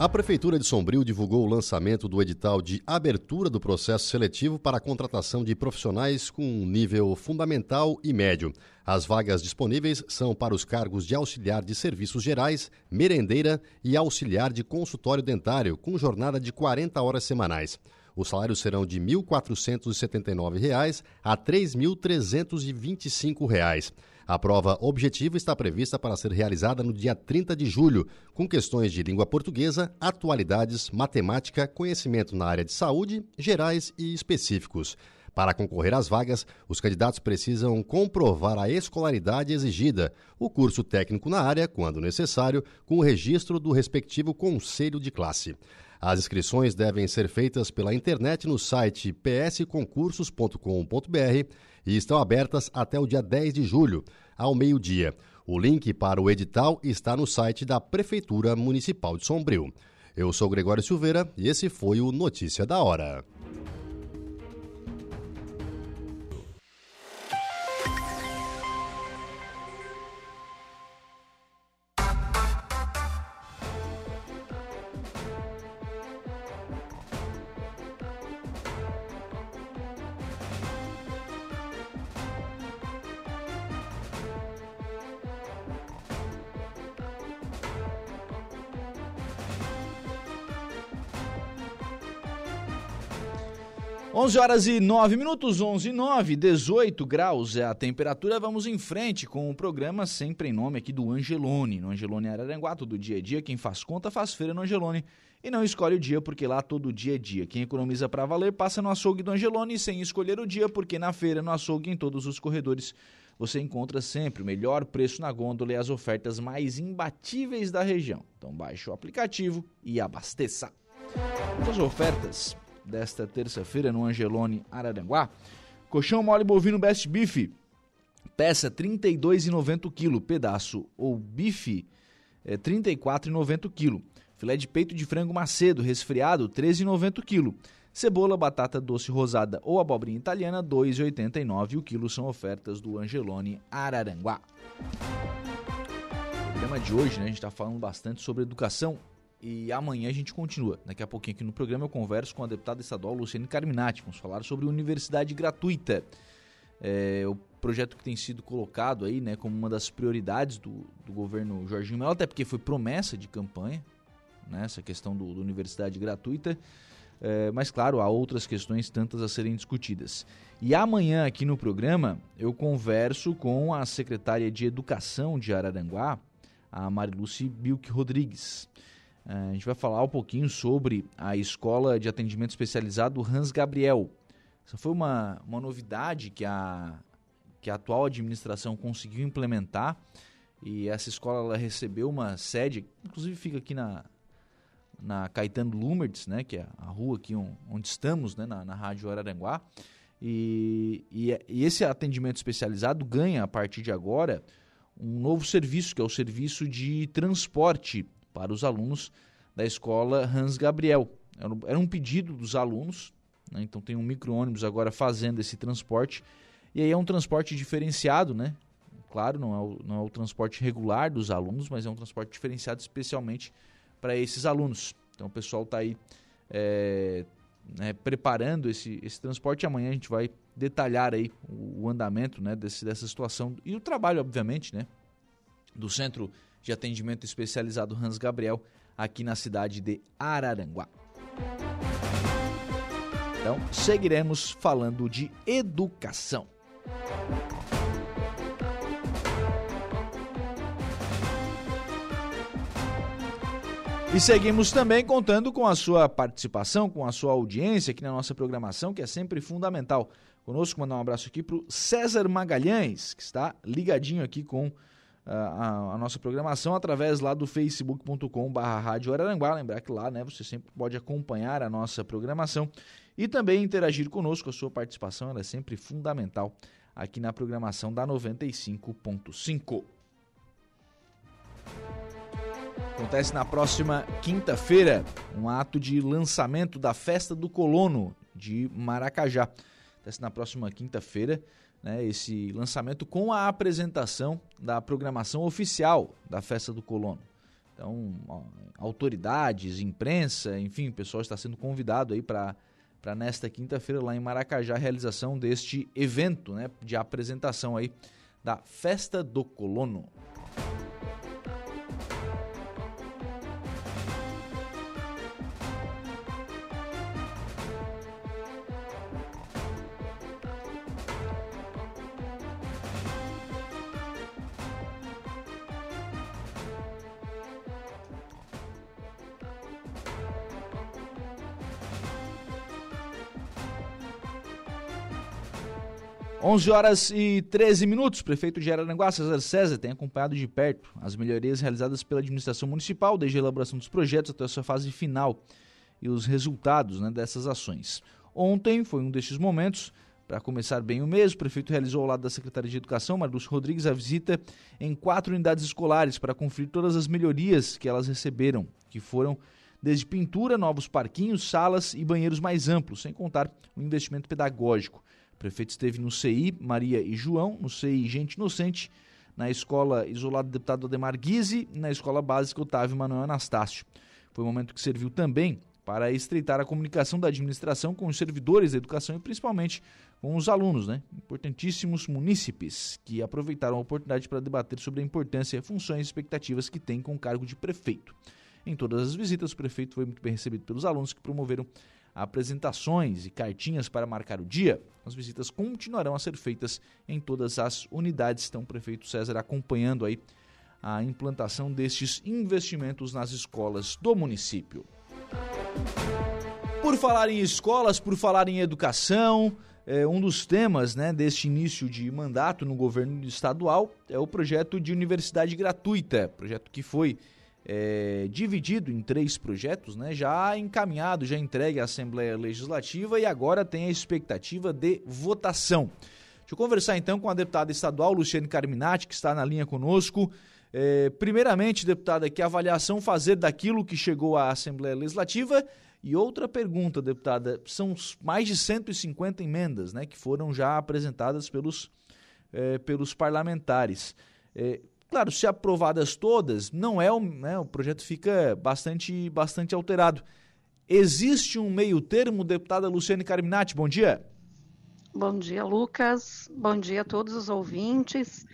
A Prefeitura de Sombrio divulgou o lançamento do edital de abertura do processo seletivo para a contratação de profissionais com nível fundamental e médio. As vagas disponíveis são para os cargos de auxiliar de serviços gerais, merendeira e auxiliar de consultório dentário, com jornada de 40 horas semanais. Os salários serão de R$ 1.479 a R$ 3.325. A prova objetiva está prevista para ser realizada no dia 30 de julho, com questões de língua portuguesa, atualidades, matemática, conhecimento na área de saúde, gerais e específicos. Para concorrer às vagas, os candidatos precisam comprovar a escolaridade exigida, o curso técnico na área, quando necessário, com o registro do respectivo conselho de classe. As inscrições devem ser feitas pela internet no site psconcursos.com.br e estão abertas até o dia 10 de julho, ao meio-dia. O link para o edital está no site da Prefeitura Municipal de Sombrio. Eu sou Gregório Silveira e esse foi o Notícia da Hora. 11 horas e 9 minutos, 11 e 9, 18 graus é a temperatura. Vamos em frente com o programa sempre em nome aqui do Angelone. No Angelone Araranguá, todo dia é dia. Quem faz conta faz feira no Angelone. E não escolhe o dia, porque lá todo dia é dia. Quem economiza para valer passa no açougue do Angelone sem escolher o dia, porque na feira, no açougue, em todos os corredores, você encontra sempre o melhor preço na gôndola e as ofertas mais imbatíveis da região. Então baixe o aplicativo e abasteça. As ofertas desta terça-feira no Angelone Araranguá. Colchão mole bovino Best Beef, peça R$ 32,90 kg, pedaço ou bife é, R$ 34,90 kg. Filé de peito de frango macedo resfriado R$ 13,90 kg. Cebola, batata doce rosada ou abobrinha italiana R$ 2,89 o quilo são ofertas do Angelone Araranguá. O tema de hoje, né, a gente está falando bastante sobre educação e amanhã a gente continua. Daqui a pouquinho aqui no programa eu converso com a deputada estadual Luciane Carminati. Vamos falar sobre universidade gratuita. É, o projeto que tem sido colocado aí, né, como uma das prioridades do, do governo Jorginho Melo, até porque foi promessa de campanha, né, essa questão do, do universidade gratuita. É, mas, claro, há outras questões tantas a serem discutidas. E amanhã, aqui no programa, eu converso com a secretária de Educação de Araranguá, a Mariluce Bilk Rodrigues. É, a gente vai falar um pouquinho sobre a Escola de Atendimento Especializado Hans Gabriel. Essa foi uma, uma novidade que a, que a atual administração conseguiu implementar e essa escola ela recebeu uma sede, inclusive fica aqui na, na Caetano Lumertz, né, que é a rua aqui onde estamos, né, na, na Rádio Araranguá. E, e, e, esse atendimento especializado ganha, a partir de agora, um novo serviço, que é o serviço de transporte para os alunos da escola Hans Gabriel. Era, um pedido dos alunos, né, então tem um micro-ônibus agora fazendo esse transporte. E aí é um transporte diferenciado, né? Claro, não é, o, não é o transporte regular dos alunos, mas é um transporte diferenciado especialmente para esses alunos. Então o pessoal está aí é, né, preparando esse, esse transporte. Amanhã a gente vai detalhar aí o, o andamento né, desse, dessa situação e o trabalho, obviamente, né, do Centro de Atendimento Especializado Hans Gabriel aqui na cidade de Araranguá. Então, seguiremos falando de educação. E seguimos também contando com a sua participação, com a sua audiência aqui na nossa programação, que é sempre fundamental. Conosco, mandar um abraço aqui para o César Magalhães, que está ligadinho aqui com a, a, nossa programação através lá do facebook.com.br Rádio Araranguá. Lembrar que lá né, você sempre pode acompanhar a nossa programação e também interagir conosco. A sua participação é sempre fundamental aqui na programação da 95.5. Acontece na próxima quinta-feira um ato de lançamento da Festa do Colono de Maracajá. Acontece na próxima quinta-feira né, esse lançamento com a apresentação da programação oficial da Festa do Colono. Então, autoridades, imprensa, enfim, o pessoal está sendo convidado aí para para nesta quinta-feira lá em Maracajá a realização deste evento, né, de apresentação aí da Festa do Colono. 11 horas e 13 minutos. Prefeito de Araranguá, César César, tem acompanhado de perto as melhorias realizadas pela administração municipal, desde a elaboração dos projetos até a sua fase final e os resultados né, dessas ações. Ontem foi um destes momentos. Para começar bem o mês, o prefeito realizou ao lado da secretária de Educação, Marlúcio Rodrigues, a visita em quatro unidades escolares para conferir todas as melhorias que elas receberam, que foram desde pintura, novos parquinhos, salas e banheiros mais amplos, sem contar o investimento pedagógico prefeito esteve no CI Maria e João, no CI Gente Inocente, na Escola Isolada do Deputado Ademar Guise e na Escola Básica Otávio Manuel Anastácio. Foi um momento que serviu também para estreitar a comunicação da administração com os servidores da educação e principalmente com os alunos, né? importantíssimos munícipes que aproveitaram a oportunidade para debater sobre a importância, funções e expectativas que tem com o cargo de prefeito. Em todas as visitas, o prefeito foi muito bem recebido pelos alunos que promoveram apresentações e cartinhas para marcar o dia, as visitas continuarão a ser feitas em todas as unidades. Então, o prefeito César acompanhando aí a implantação destes investimentos nas escolas do município. Por falar em escolas, por falar em educação, é, um dos temas né, deste início de mandato no governo estadual é o projeto de universidade gratuita, projeto que foi é, dividido em três projetos, né, já encaminhado, já entregue à Assembleia Legislativa e agora tem a expectativa de votação. Deixa eu conversar então com a deputada estadual Luciane Carminati, que está na linha conosco. É, primeiramente, deputada, que avaliação fazer daquilo que chegou à Assembleia Legislativa? E outra pergunta, deputada, são mais de 150 emendas né, que foram já apresentadas pelos, é, pelos parlamentares. É, Claro, se aprovadas todas, não é o, né, o projeto fica bastante, bastante alterado. Existe um meio termo, deputada Luciane Carminati, bom dia. Bom dia, Lucas. Bom dia a todos os ouvintes.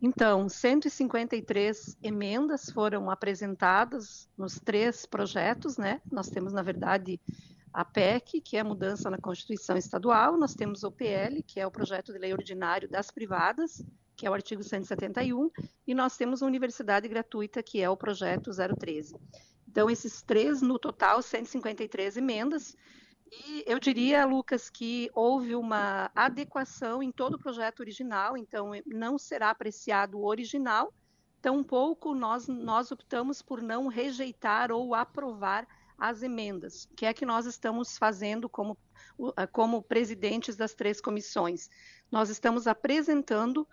Então, 153 emendas foram apresentadas nos três projetos, né? Nós temos, na verdade, a PEC, que é a mudança na Constituição Estadual, nós temos o PL, que é o projeto de lei ordinário das privadas, que é o artigo 171, e nós temos a universidade gratuita, que é o projeto 013. Então, esses três, no total, 153 emendas, e eu diria, Lucas, que houve uma adequação em todo o projeto original, então não será apreciado o original, tampouco nós, nós optamos por não rejeitar ou aprovar as emendas, que é que nós estamos fazendo como, como presidentes das três comissões. Nós estamos apresentando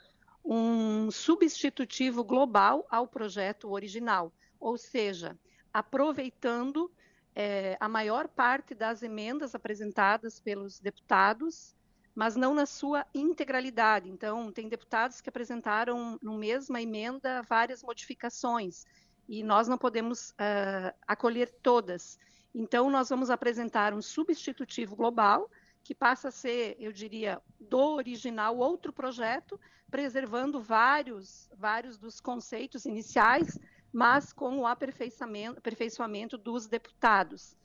um substitutivo global ao projeto original, ou seja, aproveitando é, a maior parte das emendas apresentadas pelos deputados, mas não na sua integralidade. Então, tem deputados que apresentaram, no mesma emenda, várias modificações, e nós não podemos uh, acolher todas. Então, nós vamos apresentar um substitutivo global, que passa a ser, eu diria, do original outro projeto, preservando vários, vários dos conceitos iniciais, mas com o aperfeiçoamento, aperfeiçoamento dos deputados.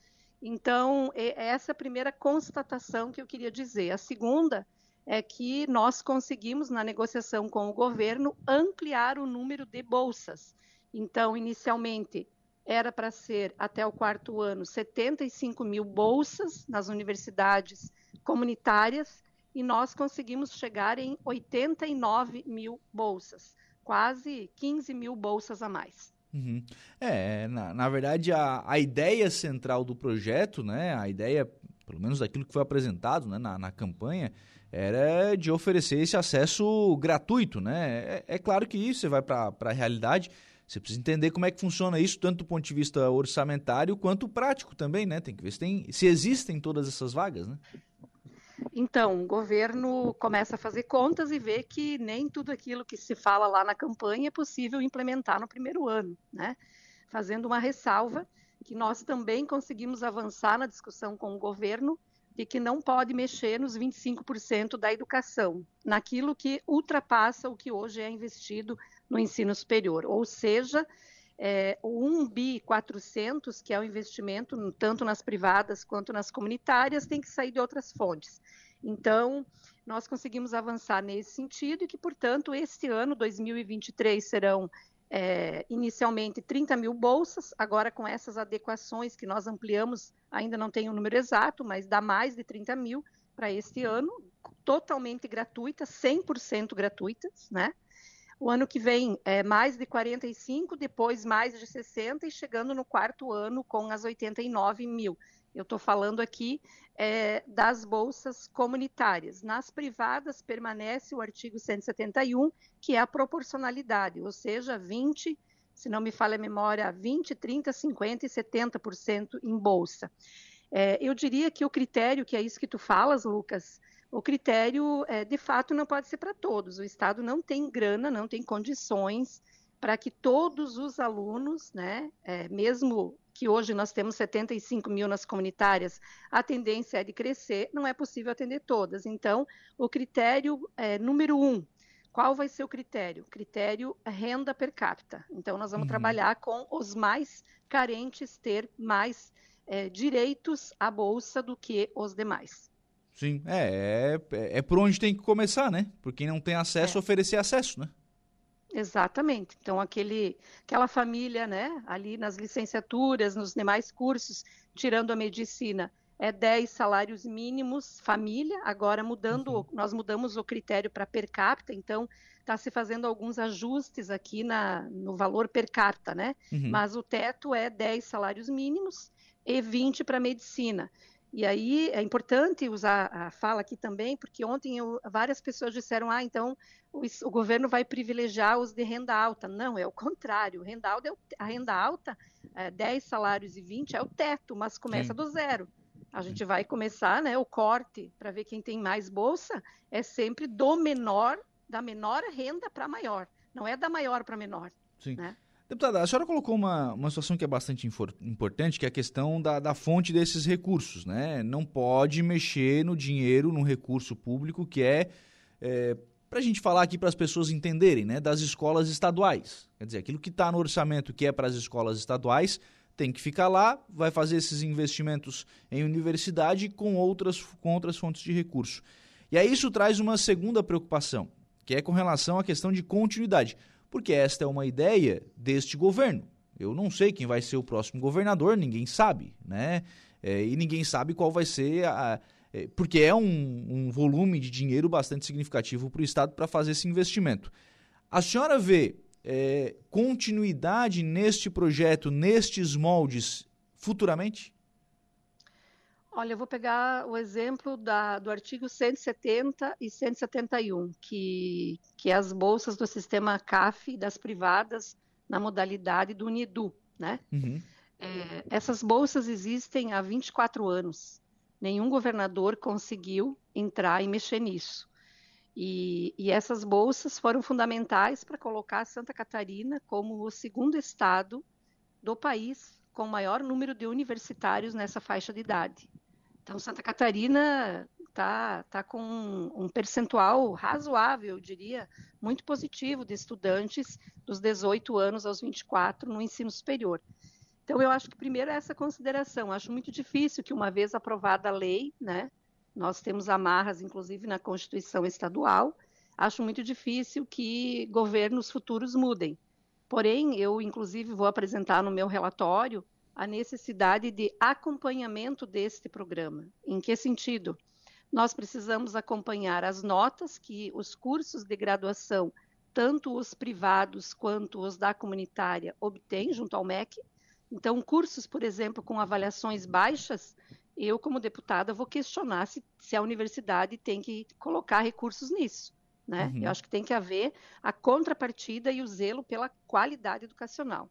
Então, essa é a primeira constatação que eu queria dizer. A segunda é que nós conseguimos, na negociação com o governo, ampliar o número de bolsas. Então, inicialmente, era para ser, até o quarto ano, 75 mil bolsas nas universidades comunitárias, e nós conseguimos chegar em 89 mil bolsas, quase 15 mil bolsas a mais. Uhum. É, na, na verdade, a, a ideia central do projeto, né, a ideia, pelo menos daquilo que foi apresentado né, na, na campanha, era de oferecer esse acesso gratuito. Né? É, é claro que isso, você vai para a realidade, você precisa entender como é que funciona isso, tanto do ponto de vista orçamentário quanto prático também, né? Tem que ver se, tem, se existem todas essas vagas, né? Então, o governo começa a fazer contas e vê que nem tudo aquilo que se fala lá na campanha é possível implementar no primeiro ano, né? Fazendo uma ressalva que nós também conseguimos avançar na discussão com o governo de que não pode mexer nos 25% da educação, naquilo que ultrapassa o que hoje é investido no ensino superior, ou seja, é, o 1 bi 400, que é o investimento tanto nas privadas quanto nas comunitárias, tem que sair de outras fontes. Então, nós conseguimos avançar nesse sentido e que, portanto, este ano, 2023, serão é, inicialmente 30 mil bolsas, agora com essas adequações que nós ampliamos, ainda não tem o um número exato, mas dá mais de 30 mil para este ano, totalmente gratuitas, 100% gratuitas, né? O ano que vem é mais de 45, depois mais de 60 e chegando no quarto ano com as 89 mil. Eu estou falando aqui é, das bolsas comunitárias. Nas privadas permanece o artigo 171, que é a proporcionalidade, ou seja, 20, se não me falha a memória, 20, 30, 50 e 70% em bolsa. É, eu diria que o critério, que é isso que tu falas, Lucas, o critério, é, de fato, não pode ser para todos. O Estado não tem grana, não tem condições para que todos os alunos, né, é, mesmo que hoje nós temos 75 mil nas comunitárias, a tendência é de crescer, não é possível atender todas. Então, o critério é, número um, qual vai ser o critério? Critério renda per capita. Então, nós vamos uhum. trabalhar com os mais carentes ter mais é, direitos à bolsa do que os demais. Sim, é, é, é por onde tem que começar, né? Por quem não tem acesso, é. oferecer acesso, né? Exatamente. Então, aquele, aquela família, né, ali nas licenciaturas, nos demais cursos, tirando a medicina, é 10 salários mínimos família. Agora, mudando, uhum. nós mudamos o critério para per capita, então está se fazendo alguns ajustes aqui na, no valor per capita, né? Uhum. Mas o teto é 10 salários mínimos e 20 para medicina. E aí é importante usar a fala aqui também, porque ontem eu, várias pessoas disseram: ah, então o, o, governo vai privilegiar os de renda alta. Não, é o contrário. Renda alta, é a renda alta, é, 10 salários e 20 é o teto, mas começa Sim. do zero. A gente vai começar, né? O corte para ver quem tem mais bolsa é sempre do menor, da menor renda para maior. Não é da maior para menor. Sim. Né? Deputada, a senhora colocou uma, uma situação que é bastante importante, que é a questão da, da fonte desses recursos, né? Não pode mexer no dinheiro, no recurso público que é, é para a gente falar aqui para as pessoas entenderem, né, das escolas estaduais. Quer dizer, aquilo que está no orçamento que é para as escolas estaduais tem que ficar lá, vai fazer esses investimentos em universidade com outras, com outras fontes de recurso. E aí isso traz uma segunda preocupação, que é com relação à questão de continuidade, porque esta é uma ideia deste governo. Eu não sei quem vai ser o próximo governador, ninguém sabe, né? É, e ninguém sabe qual vai ser a, é, porque é um, um, volume de dinheiro bastante significativo para o Estado para fazer esse investimento. A senhora vê é, continuidade neste projeto, nestes moldes, futuramente? Olha, eu vou pegar o exemplo da, do artigo 170 e 171, que, que é as bolsas do sistema CAF das privadas na modalidade do UNIDU, né? Uhum. É, essas bolsas existem há 24 anos nenhum governador conseguiu entrar e mexer nisso. E, e essas bolsas foram fundamentais para colocar Santa Catarina como o segundo estado do país com o maior número de universitários nessa faixa de idade. Então, Santa Catarina está tá com um, percentual razoável, eu diria, muito positivo de estudantes dos 18 anos aos 24 no ensino superior. Então, eu acho que primeiro é essa consideração. Acho muito difícil que, uma vez aprovada a lei, né, nós temos amarras, inclusive, na Constituição Estadual, acho muito difícil que governos futuros mudem. Porém, eu, inclusive, vou apresentar no meu relatório a necessidade de acompanhamento deste programa. Em que sentido? Nós precisamos acompanhar as notas que os cursos de graduação, tanto os privados quanto os da comunitária, obtêm junto ao MEC, então, cursos, por exemplo, com avaliações baixas, eu, como deputada, vou questionar se, se a universidade tem que colocar recursos nisso. Né? Uhum. Eu acho que tem que haver a contrapartida e o zelo pela qualidade educacional.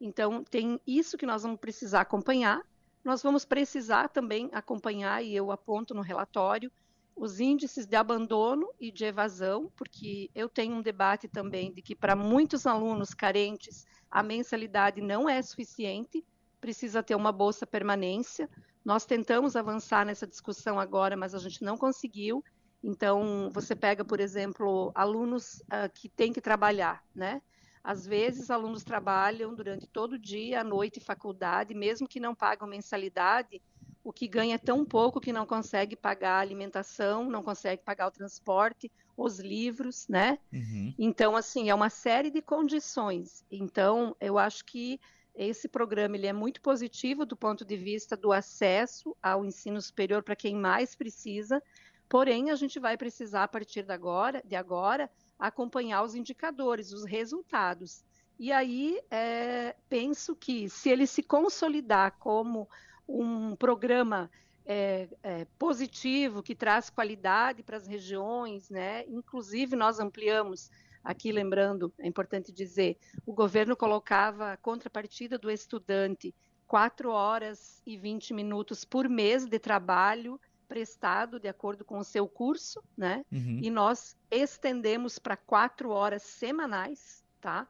Então, tem isso que nós vamos precisar acompanhar. Nós vamos precisar também acompanhar, e eu aponto no relatório, os índices de abandono e de evasão, porque eu tenho um debate também de que para muitos alunos carentes a mensalidade não é suficiente, precisa ter uma bolsa permanência. Nós tentamos avançar nessa discussão agora, mas a gente não conseguiu. Então, você pega, por exemplo, alunos uh, que têm que trabalhar, né? Às vezes, alunos trabalham durante todo o dia, à noite, faculdade, mesmo que não pagam mensalidade, o que ganha é tão pouco que não consegue pagar a alimentação, não consegue pagar o transporte, os livros, né? Uhum. Então, assim, é uma série de condições. Então, eu acho que esse programa ele é muito positivo do ponto de vista do acesso ao ensino superior para quem mais precisa. Porém, a gente vai precisar a partir de agora, de agora, acompanhar os indicadores, os resultados. E aí é, penso que se ele se consolidar como um programa é, é, positivo que traz qualidade para as regiões, né? Inclusive nós ampliamos aqui, lembrando, é importante dizer, o governo colocava a contrapartida do estudante 4 horas e 20 minutos por mês de trabalho prestado de acordo com o seu curso, né? Uhum. E nós estendemos para quatro horas semanais, tá?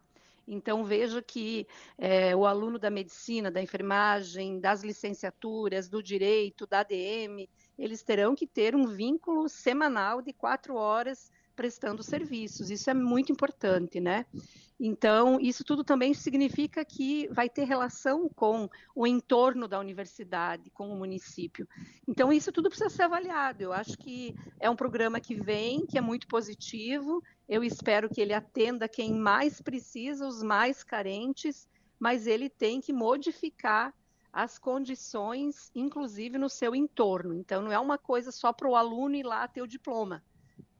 Então, veja que é, o aluno da medicina, da enfermagem, das licenciaturas, do direito, da ADM, eles terão que ter um vínculo semanal de quatro horas prestando serviços. Isso é muito importante, né? Então, isso tudo também significa que vai ter relação com o entorno da universidade, com o município. Então, isso tudo precisa ser avaliado. Eu acho que é um programa que vem, que é muito positivo. Eu espero que ele atenda quem mais precisa, os mais carentes, mas ele tem que modificar as condições, inclusive no seu entorno. Então, não é uma coisa só para o aluno ir lá ter o diploma.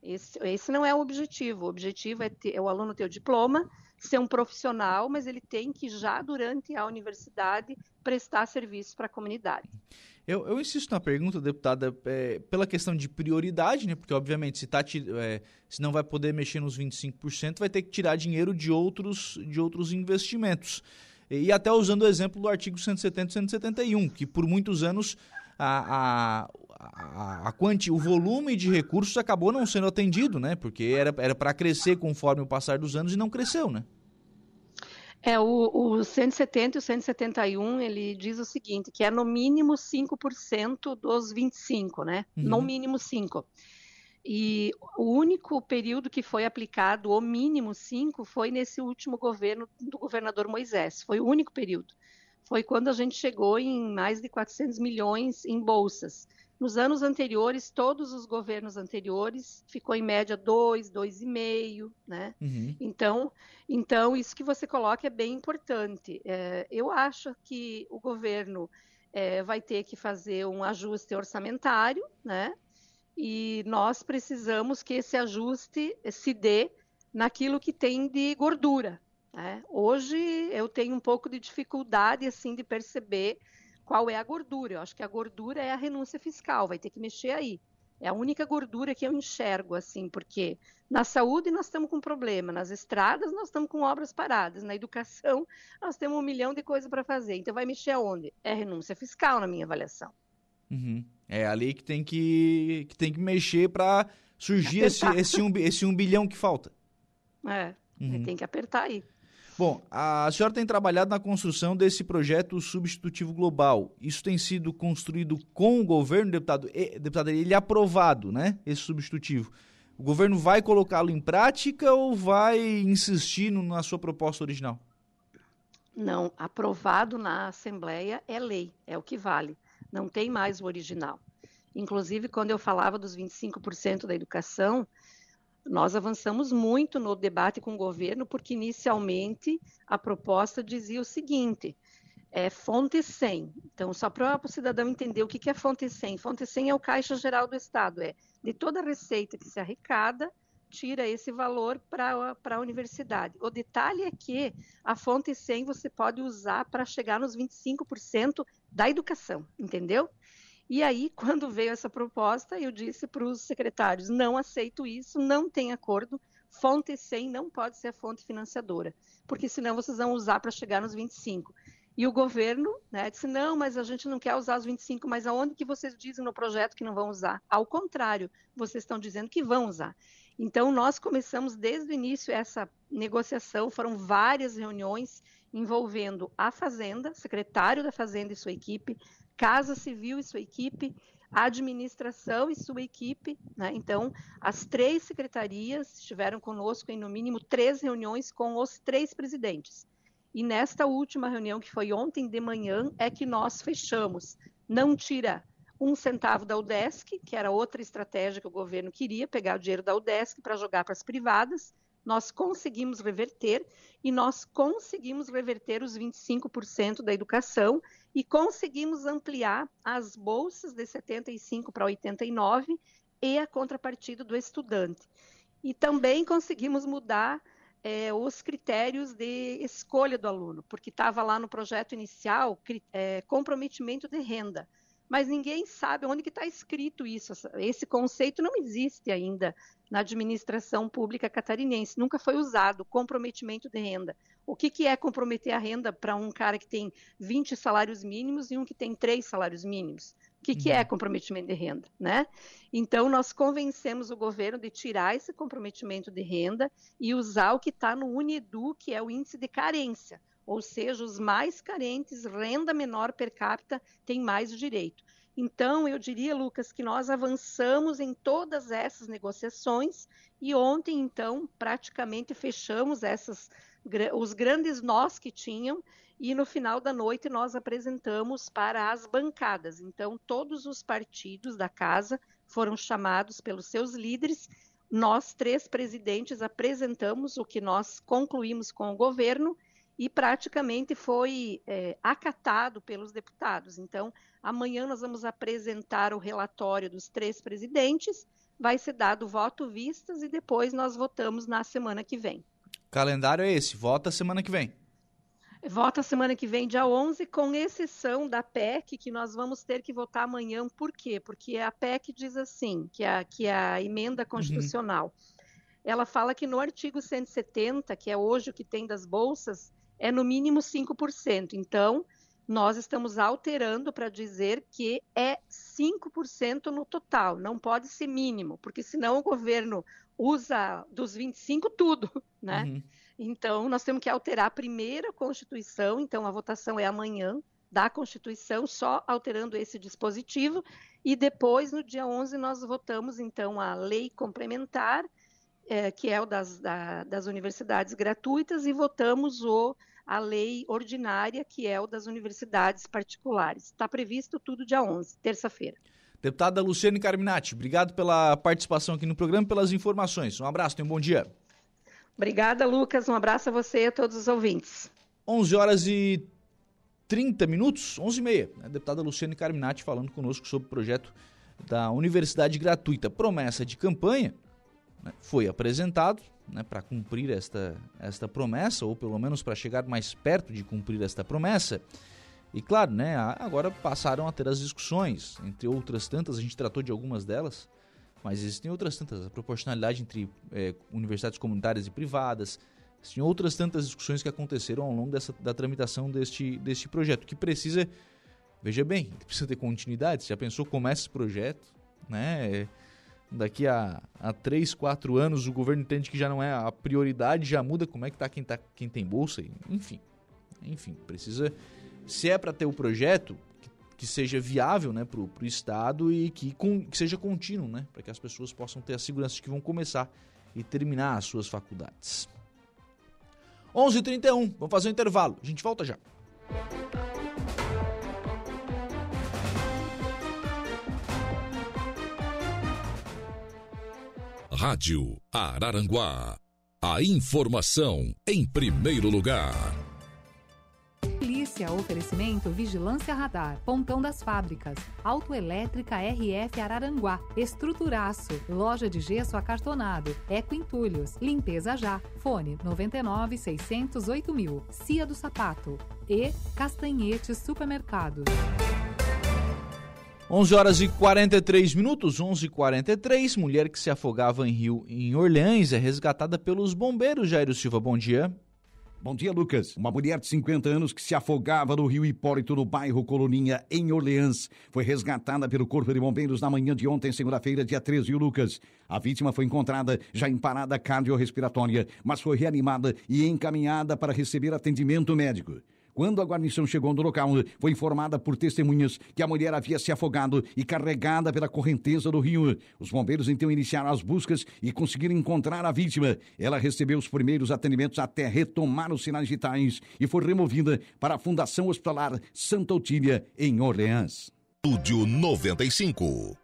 Esse, esse, não é o objetivo. O objetivo é, ter, é o aluno ter o diploma, ser um profissional, mas ele tem que já durante a universidade prestar serviço para a comunidade. Eu, eu, insisto na pergunta, deputada, é, pela questão de prioridade, né? Porque, obviamente, se, tá, é, se não vai poder mexer nos 25%, vai ter que tirar dinheiro de outros, de outros investimentos. E, e até usando o exemplo do artigo 170 e 171, que por muitos anos a, a, a, a quanti, o volume de recursos acabou não sendo atendido, né? Porque era para crescer conforme o passar dos anos e não cresceu, né? É, o, o 170 e o 171, ele diz o seguinte, que é no mínimo 5% dos 25, né? Uhum. No mínimo 5%. E o único período que foi aplicado, o mínimo cinco, foi nesse último governo do governador Moisés. Foi o único período. Foi quando a gente chegou em mais de 400 milhões em bolsas. Nos anos anteriores, todos os governos anteriores ficou em média 2, 2,5, né? Uhum. Então, então, isso que você coloca é bem importante. É, eu acho que o governo é, vai ter que fazer um ajuste orçamentário, né? E nós precisamos que esse ajuste se dê naquilo que tem de gordura. Né? Hoje eu tenho um pouco de dificuldade assim de perceber qual é a gordura. Eu acho que a gordura é a renúncia fiscal, vai ter que mexer aí. É a única gordura que eu enxergo, assim, porque na saúde nós estamos com problema, nas estradas nós estamos com obras paradas, na educação nós temos um milhão de coisas para fazer. Então vai mexer aonde? É renúncia fiscal, na minha avaliação. Uhum. É a lei que tem que, que, tem que mexer para surgir esse, esse, um, esse um bilhão que falta. É, uhum. tem que apertar aí. Bom, a senhora tem trabalhado na construção desse projeto substitutivo global. Isso tem sido construído com o governo, deputado? E, deputado, ele é aprovado, né? Esse substitutivo. O governo vai colocá-lo em prática ou vai insistir no, na sua proposta original? Não, aprovado na Assembleia é lei, é o que vale. Não tem mais o original. Inclusive, quando eu falava dos 25% da educação, nós avançamos muito no debate com o governo, porque inicialmente a proposta dizia o seguinte: é fonte 100. Então, só para o cidadão entender o que, é fonte 100. Fonte 100 é o Caixa Geral do Estado, é de toda a receita que se arrecada, tira esse valor para a universidade. O detalhe é que a fonte 100 você pode usar para chegar nos 25% da educação, entendeu? E aí, quando veio essa proposta, eu disse para os secretários: não aceito isso, não tem acordo. Fonte 100 não pode ser a fonte financiadora, porque senão vocês vão usar para chegar nos 25. E o governo né, disse: não, mas a gente não quer usar os 25, mas aonde que vocês dizem no projeto que não vão usar? Ao contrário, vocês estão dizendo que vão usar. Então, nós começamos desde o início essa negociação, foram várias reuniões envolvendo a Fazenda, secretário da Fazenda e sua equipe, Casa Civil e sua equipe, administração e sua equipe. Né? Então, as três secretarias estiveram conosco em no mínimo três reuniões com os três presidentes. E nesta última reunião, que foi ontem de manhã, é que nós fechamos. Não tira um centavo da UDESC, que era outra estratégia que o governo queria, pegar o dinheiro da UDESC para jogar para as privadas. Nós conseguimos reverter e nós conseguimos reverter os 25% da educação e conseguimos ampliar as bolsas de 75 para 89 e a contrapartida do estudante. E também conseguimos mudar é, os critérios de escolha do aluno, porque estava lá no projeto inicial é, comprometimento de renda mas ninguém sabe onde que está escrito isso. Esse conceito não existe ainda na administração pública catarinense, nunca foi usado, comprometimento de renda. O que, que é comprometer a renda para um cara que tem 20 salários mínimos e um que tem 3 salários mínimos? O que, que é uhum. comprometimento de renda, né? Então, nós convencemos o governo de tirar esse comprometimento de renda e usar o que está no UNIDU, que é o índice de carência ou seja, os mais carentes, renda menor per capita, têm mais direito. Então, eu diria, Lucas, que nós avançamos em todas essas negociações e ontem, então, praticamente fechamos essas, os grandes nós que tinham e no final da noite nós apresentamos para as bancadas. Então, todos os partidos da casa foram chamados pelos seus líderes. Nós, três presidentes, apresentamos o que nós concluímos com o governo e praticamente foi é, acatado pelos deputados. Então, amanhã nós vamos apresentar o relatório dos três presidentes, vai ser dado voto vistas e depois nós votamos na semana que vem. Calendário é esse, vota semana que vem. Vota semana que vem, dia 11, com exceção da PEC, que nós vamos ter que votar amanhã. Por quê? Porque a PEC diz assim, que a, que a emenda uhum. constitucional, uhum. ela fala que no artigo 170, que é hoje o que tem das bolsas, é no mínimo 5%. Então, nós estamos alterando para dizer que é 5% no total, não pode ser mínimo, porque senão o governo usa dos 25 tudo, né? Uhum. Então, nós temos que alterar a primeira Constituição, então a votação é amanhã da Constituição, só alterando esse dispositivo, E depois, no dia 11, nós votamos, então, a lei complementar, é, que é o das, da, das universidades gratuitas, e votamos o, a lei ordinária, que é o das universidades particulares. Está previsto tudo dia 11, terça-feira. Deputada Luciane Carminati, obrigado pela participação aqui no programa e pelas informações. Um abraço, tenha um bom dia. Obrigada, Lucas. Um abraço a você e a todos os ouvintes. 11 horas e 30 minutos, 11 e meia. A deputada Luciane Carminati falando conosco sobre o projeto da Universidade Gratuita. Promessa de campanha né, foi apresentado né, para cumprir esta, esta promessa, ou pelo menos para chegar mais perto de cumprir esta promessa. E claro, né, agora passaram a ter as discussões, entre outras tantas, a gente tratou de algumas delas, mas existem outras tantas, a proporcionalidade entre é, universidades comunitárias e privadas, existem outras tantas discussões que aconteceram ao longo dessa, da tramitação deste, deste projeto, que precisa, veja bem, precisa ter continuidade, você já pensou, começa esse projeto, né, daqui a, a 3, 4 anos o governo entende que já não é a prioridade, já muda como é que está quem, tá, quem tem bolsa, enfim, enfim, precisa se é para ter o projeto, que, que, seja viável né, para o Estado e que, com, que seja contínuo, né, para que as pessoas possam ter a segurança de que vão começar e terminar as suas faculdades. 11:31 h 31 vamos fazer um intervalo. A gente volta já. Rádio Araranguá. A informação em primeiro lugar. Polícia, oferecimento Vigilância Radar, Pontão das Fábricas, Autoelétrica RF Araranguá, Estruturaço, Loja de Gesso Acartonado, Eco Entulhos, Limpeza Já, Fone 99 608 mil, Cia do Sapato e Castanhetes Supermercados. 11 horas e 43 minutos, 11 e 43 mulher que se afogava em rio em Orleans é resgatada pelos bombeiros. Jairo Silva, bom dia. Bom dia, Lucas. Uma mulher de 50 anos que se afogava no rio Hipólito, no bairro Coloninha, em Orleans, foi resgatada pelo Corpo de Bombeiros na manhã de ontem, segunda-feira, dia 13, Lucas. A vítima foi encontrada já em parada cardiorrespiratória, mas foi reanimada e encaminhada para receber atendimento médico. Quando a guarnição chegou no local, foi informada por testemunhas que a mulher havia se afogado e carregada pela correnteza do rio. Os bombeiros então iniciaram as buscas e conseguiram encontrar a vítima. Ela recebeu os primeiros atendimentos até retomar os sinais vitais e foi removida para a Fundação Hospitalar Santa Otília, em Orleans. Estúdio 95.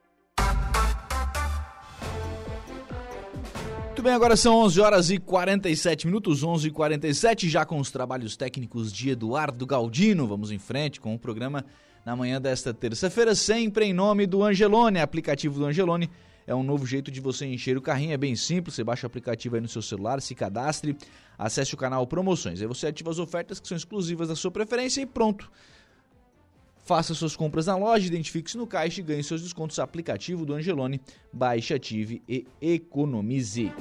Bem, agora são 11 horas e 47 minutos, 11 e 47 já com os trabalhos técnicos de Eduardo Galdino. Vamos em frente com o programa na manhã desta terça-feira, sempre em nome do Angelone. aplicativo do Angelone é um novo jeito de você encher o carrinho, é bem simples, você baixa o aplicativo aí no seu celular, se cadastre, acesse o canal Promoções. Aí você ativa as ofertas que são exclusivas da sua preferência e pronto. Faça suas compras na loja, identifique-se no caixa e ganhe seus descontos. Aplicativo do Angelone. Baixe, ative e economize.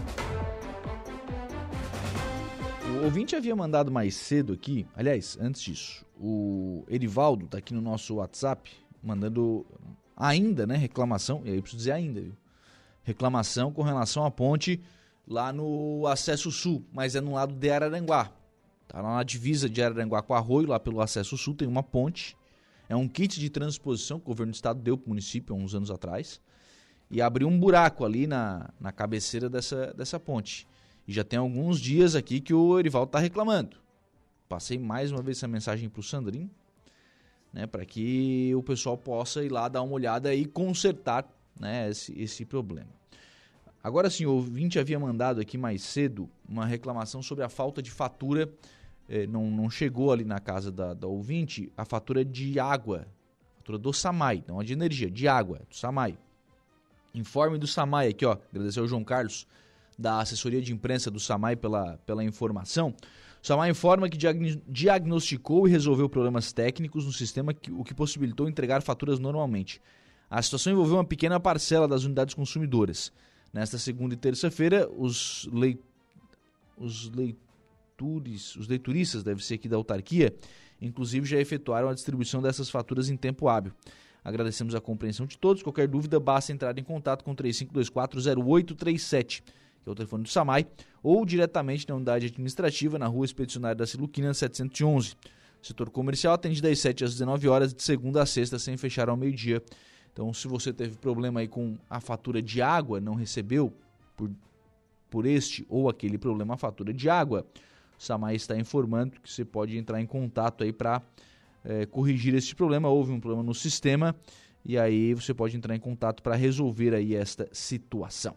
O ouvinte havia mandado mais cedo aqui, aliás, antes disso, o Erivaldo está aqui no nosso WhatsApp, mandando ainda, né, reclamação, e aí eu preciso dizer ainda, viu? Reclamação com relação à ponte lá no acesso sul, mas é no lado de Araranguá. Tá lá na divisa de Araranguá com Arroio, lá pelo acesso sul tem uma ponte é um kit de transposição que o governo do estado deu para o município há uns anos atrás e abriu um buraco ali na, na cabeceira dessa, dessa ponte. E já tem alguns dias aqui que o Erivaldo está reclamando. Passei mais uma vez essa mensagem para o Sandrinho, né, para que o pessoal possa ir lá dar uma olhada e consertar né, esse, esse problema. Agora sim, o ouvinte havia mandado aqui mais cedo uma reclamação sobre a falta de fatura é, não, não chegou ali na casa da, da ouvinte a fatura de água, fatura do SAMAI, não é de energia, de água, do SAMAI. Informe do SAMAI aqui, ó, agradecer ao João Carlos da assessoria de imprensa do SAMAI pela, pela informação. O SAMAI informa que diagnosticou e resolveu problemas técnicos no sistema, que, o que possibilitou entregar faturas normalmente. A situação envolveu uma pequena parcela das unidades consumidoras. Nesta segunda e terça-feira, os, leit os leitores os leituristas, deve ser aqui da autarquia, inclusive já efetuaram a distribuição dessas faturas em tempo hábil. Agradecemos a compreensão de todos. Qualquer dúvida, basta entrar em contato com 35240837, que é o telefone do SAMAI, ou diretamente na unidade administrativa na rua Expedicionária da Siluquina 711. O setor comercial atende das 7 às 19 horas, de segunda a sexta, sem fechar ao meio-dia, Então, se você teve problema aí com a fatura de água, não recebeu por, por este ou aquele problema a fatura de água, SAMAI está informando que você pode entrar em contato aí para é, eh, corrigir esse problema. Houve um problema no sistema e aí você pode entrar em contato para resolver aí esta situação.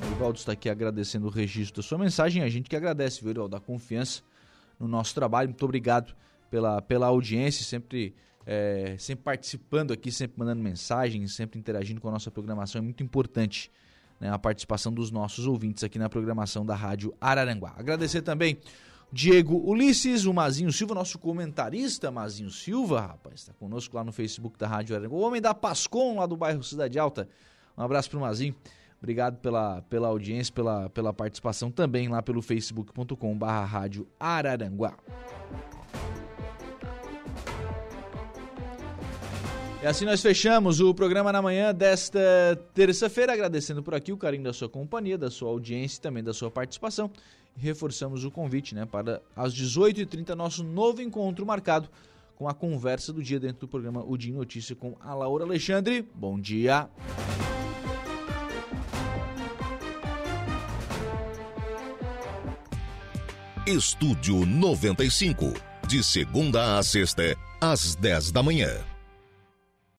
O Evaldo está aqui agradecendo o registro da sua mensagem. A gente que agradece, viu, Evaldo, a confiança no nosso trabalho. Muito obrigado pela, pela audiência, sempre, é, sempre participando aqui, sempre mandando mensagens, sempre interagindo com a nossa programação. É muito importante né, a participação dos nossos ouvintes aqui na programação da Rádio Araranguá. Agradecer também Diego Ulisses, o Mazinho Silva, nosso comentarista Mazinho Silva, rapaz, está conosco lá no Facebook da Rádio Araranguá. O homem da Pascom, lá do bairro Cidade Alta. Um abraço para o Mazinho. Obrigado pela, pela audiência, pela, pela participação também lá pelo facebook.com barra rádio Araranguá. E assim nós fechamos o programa na manhã desta terça-feira, agradecendo por aqui o carinho da sua companhia, da sua audiência e também da sua participação. Reforçamos o convite né, para às 18h30, nosso novo encontro marcado com a conversa do dia dentro do programa O Dia Notícia com a Laura Alexandre. Bom dia! Estúdio 95, de segunda a sexta, às 10 da manhã.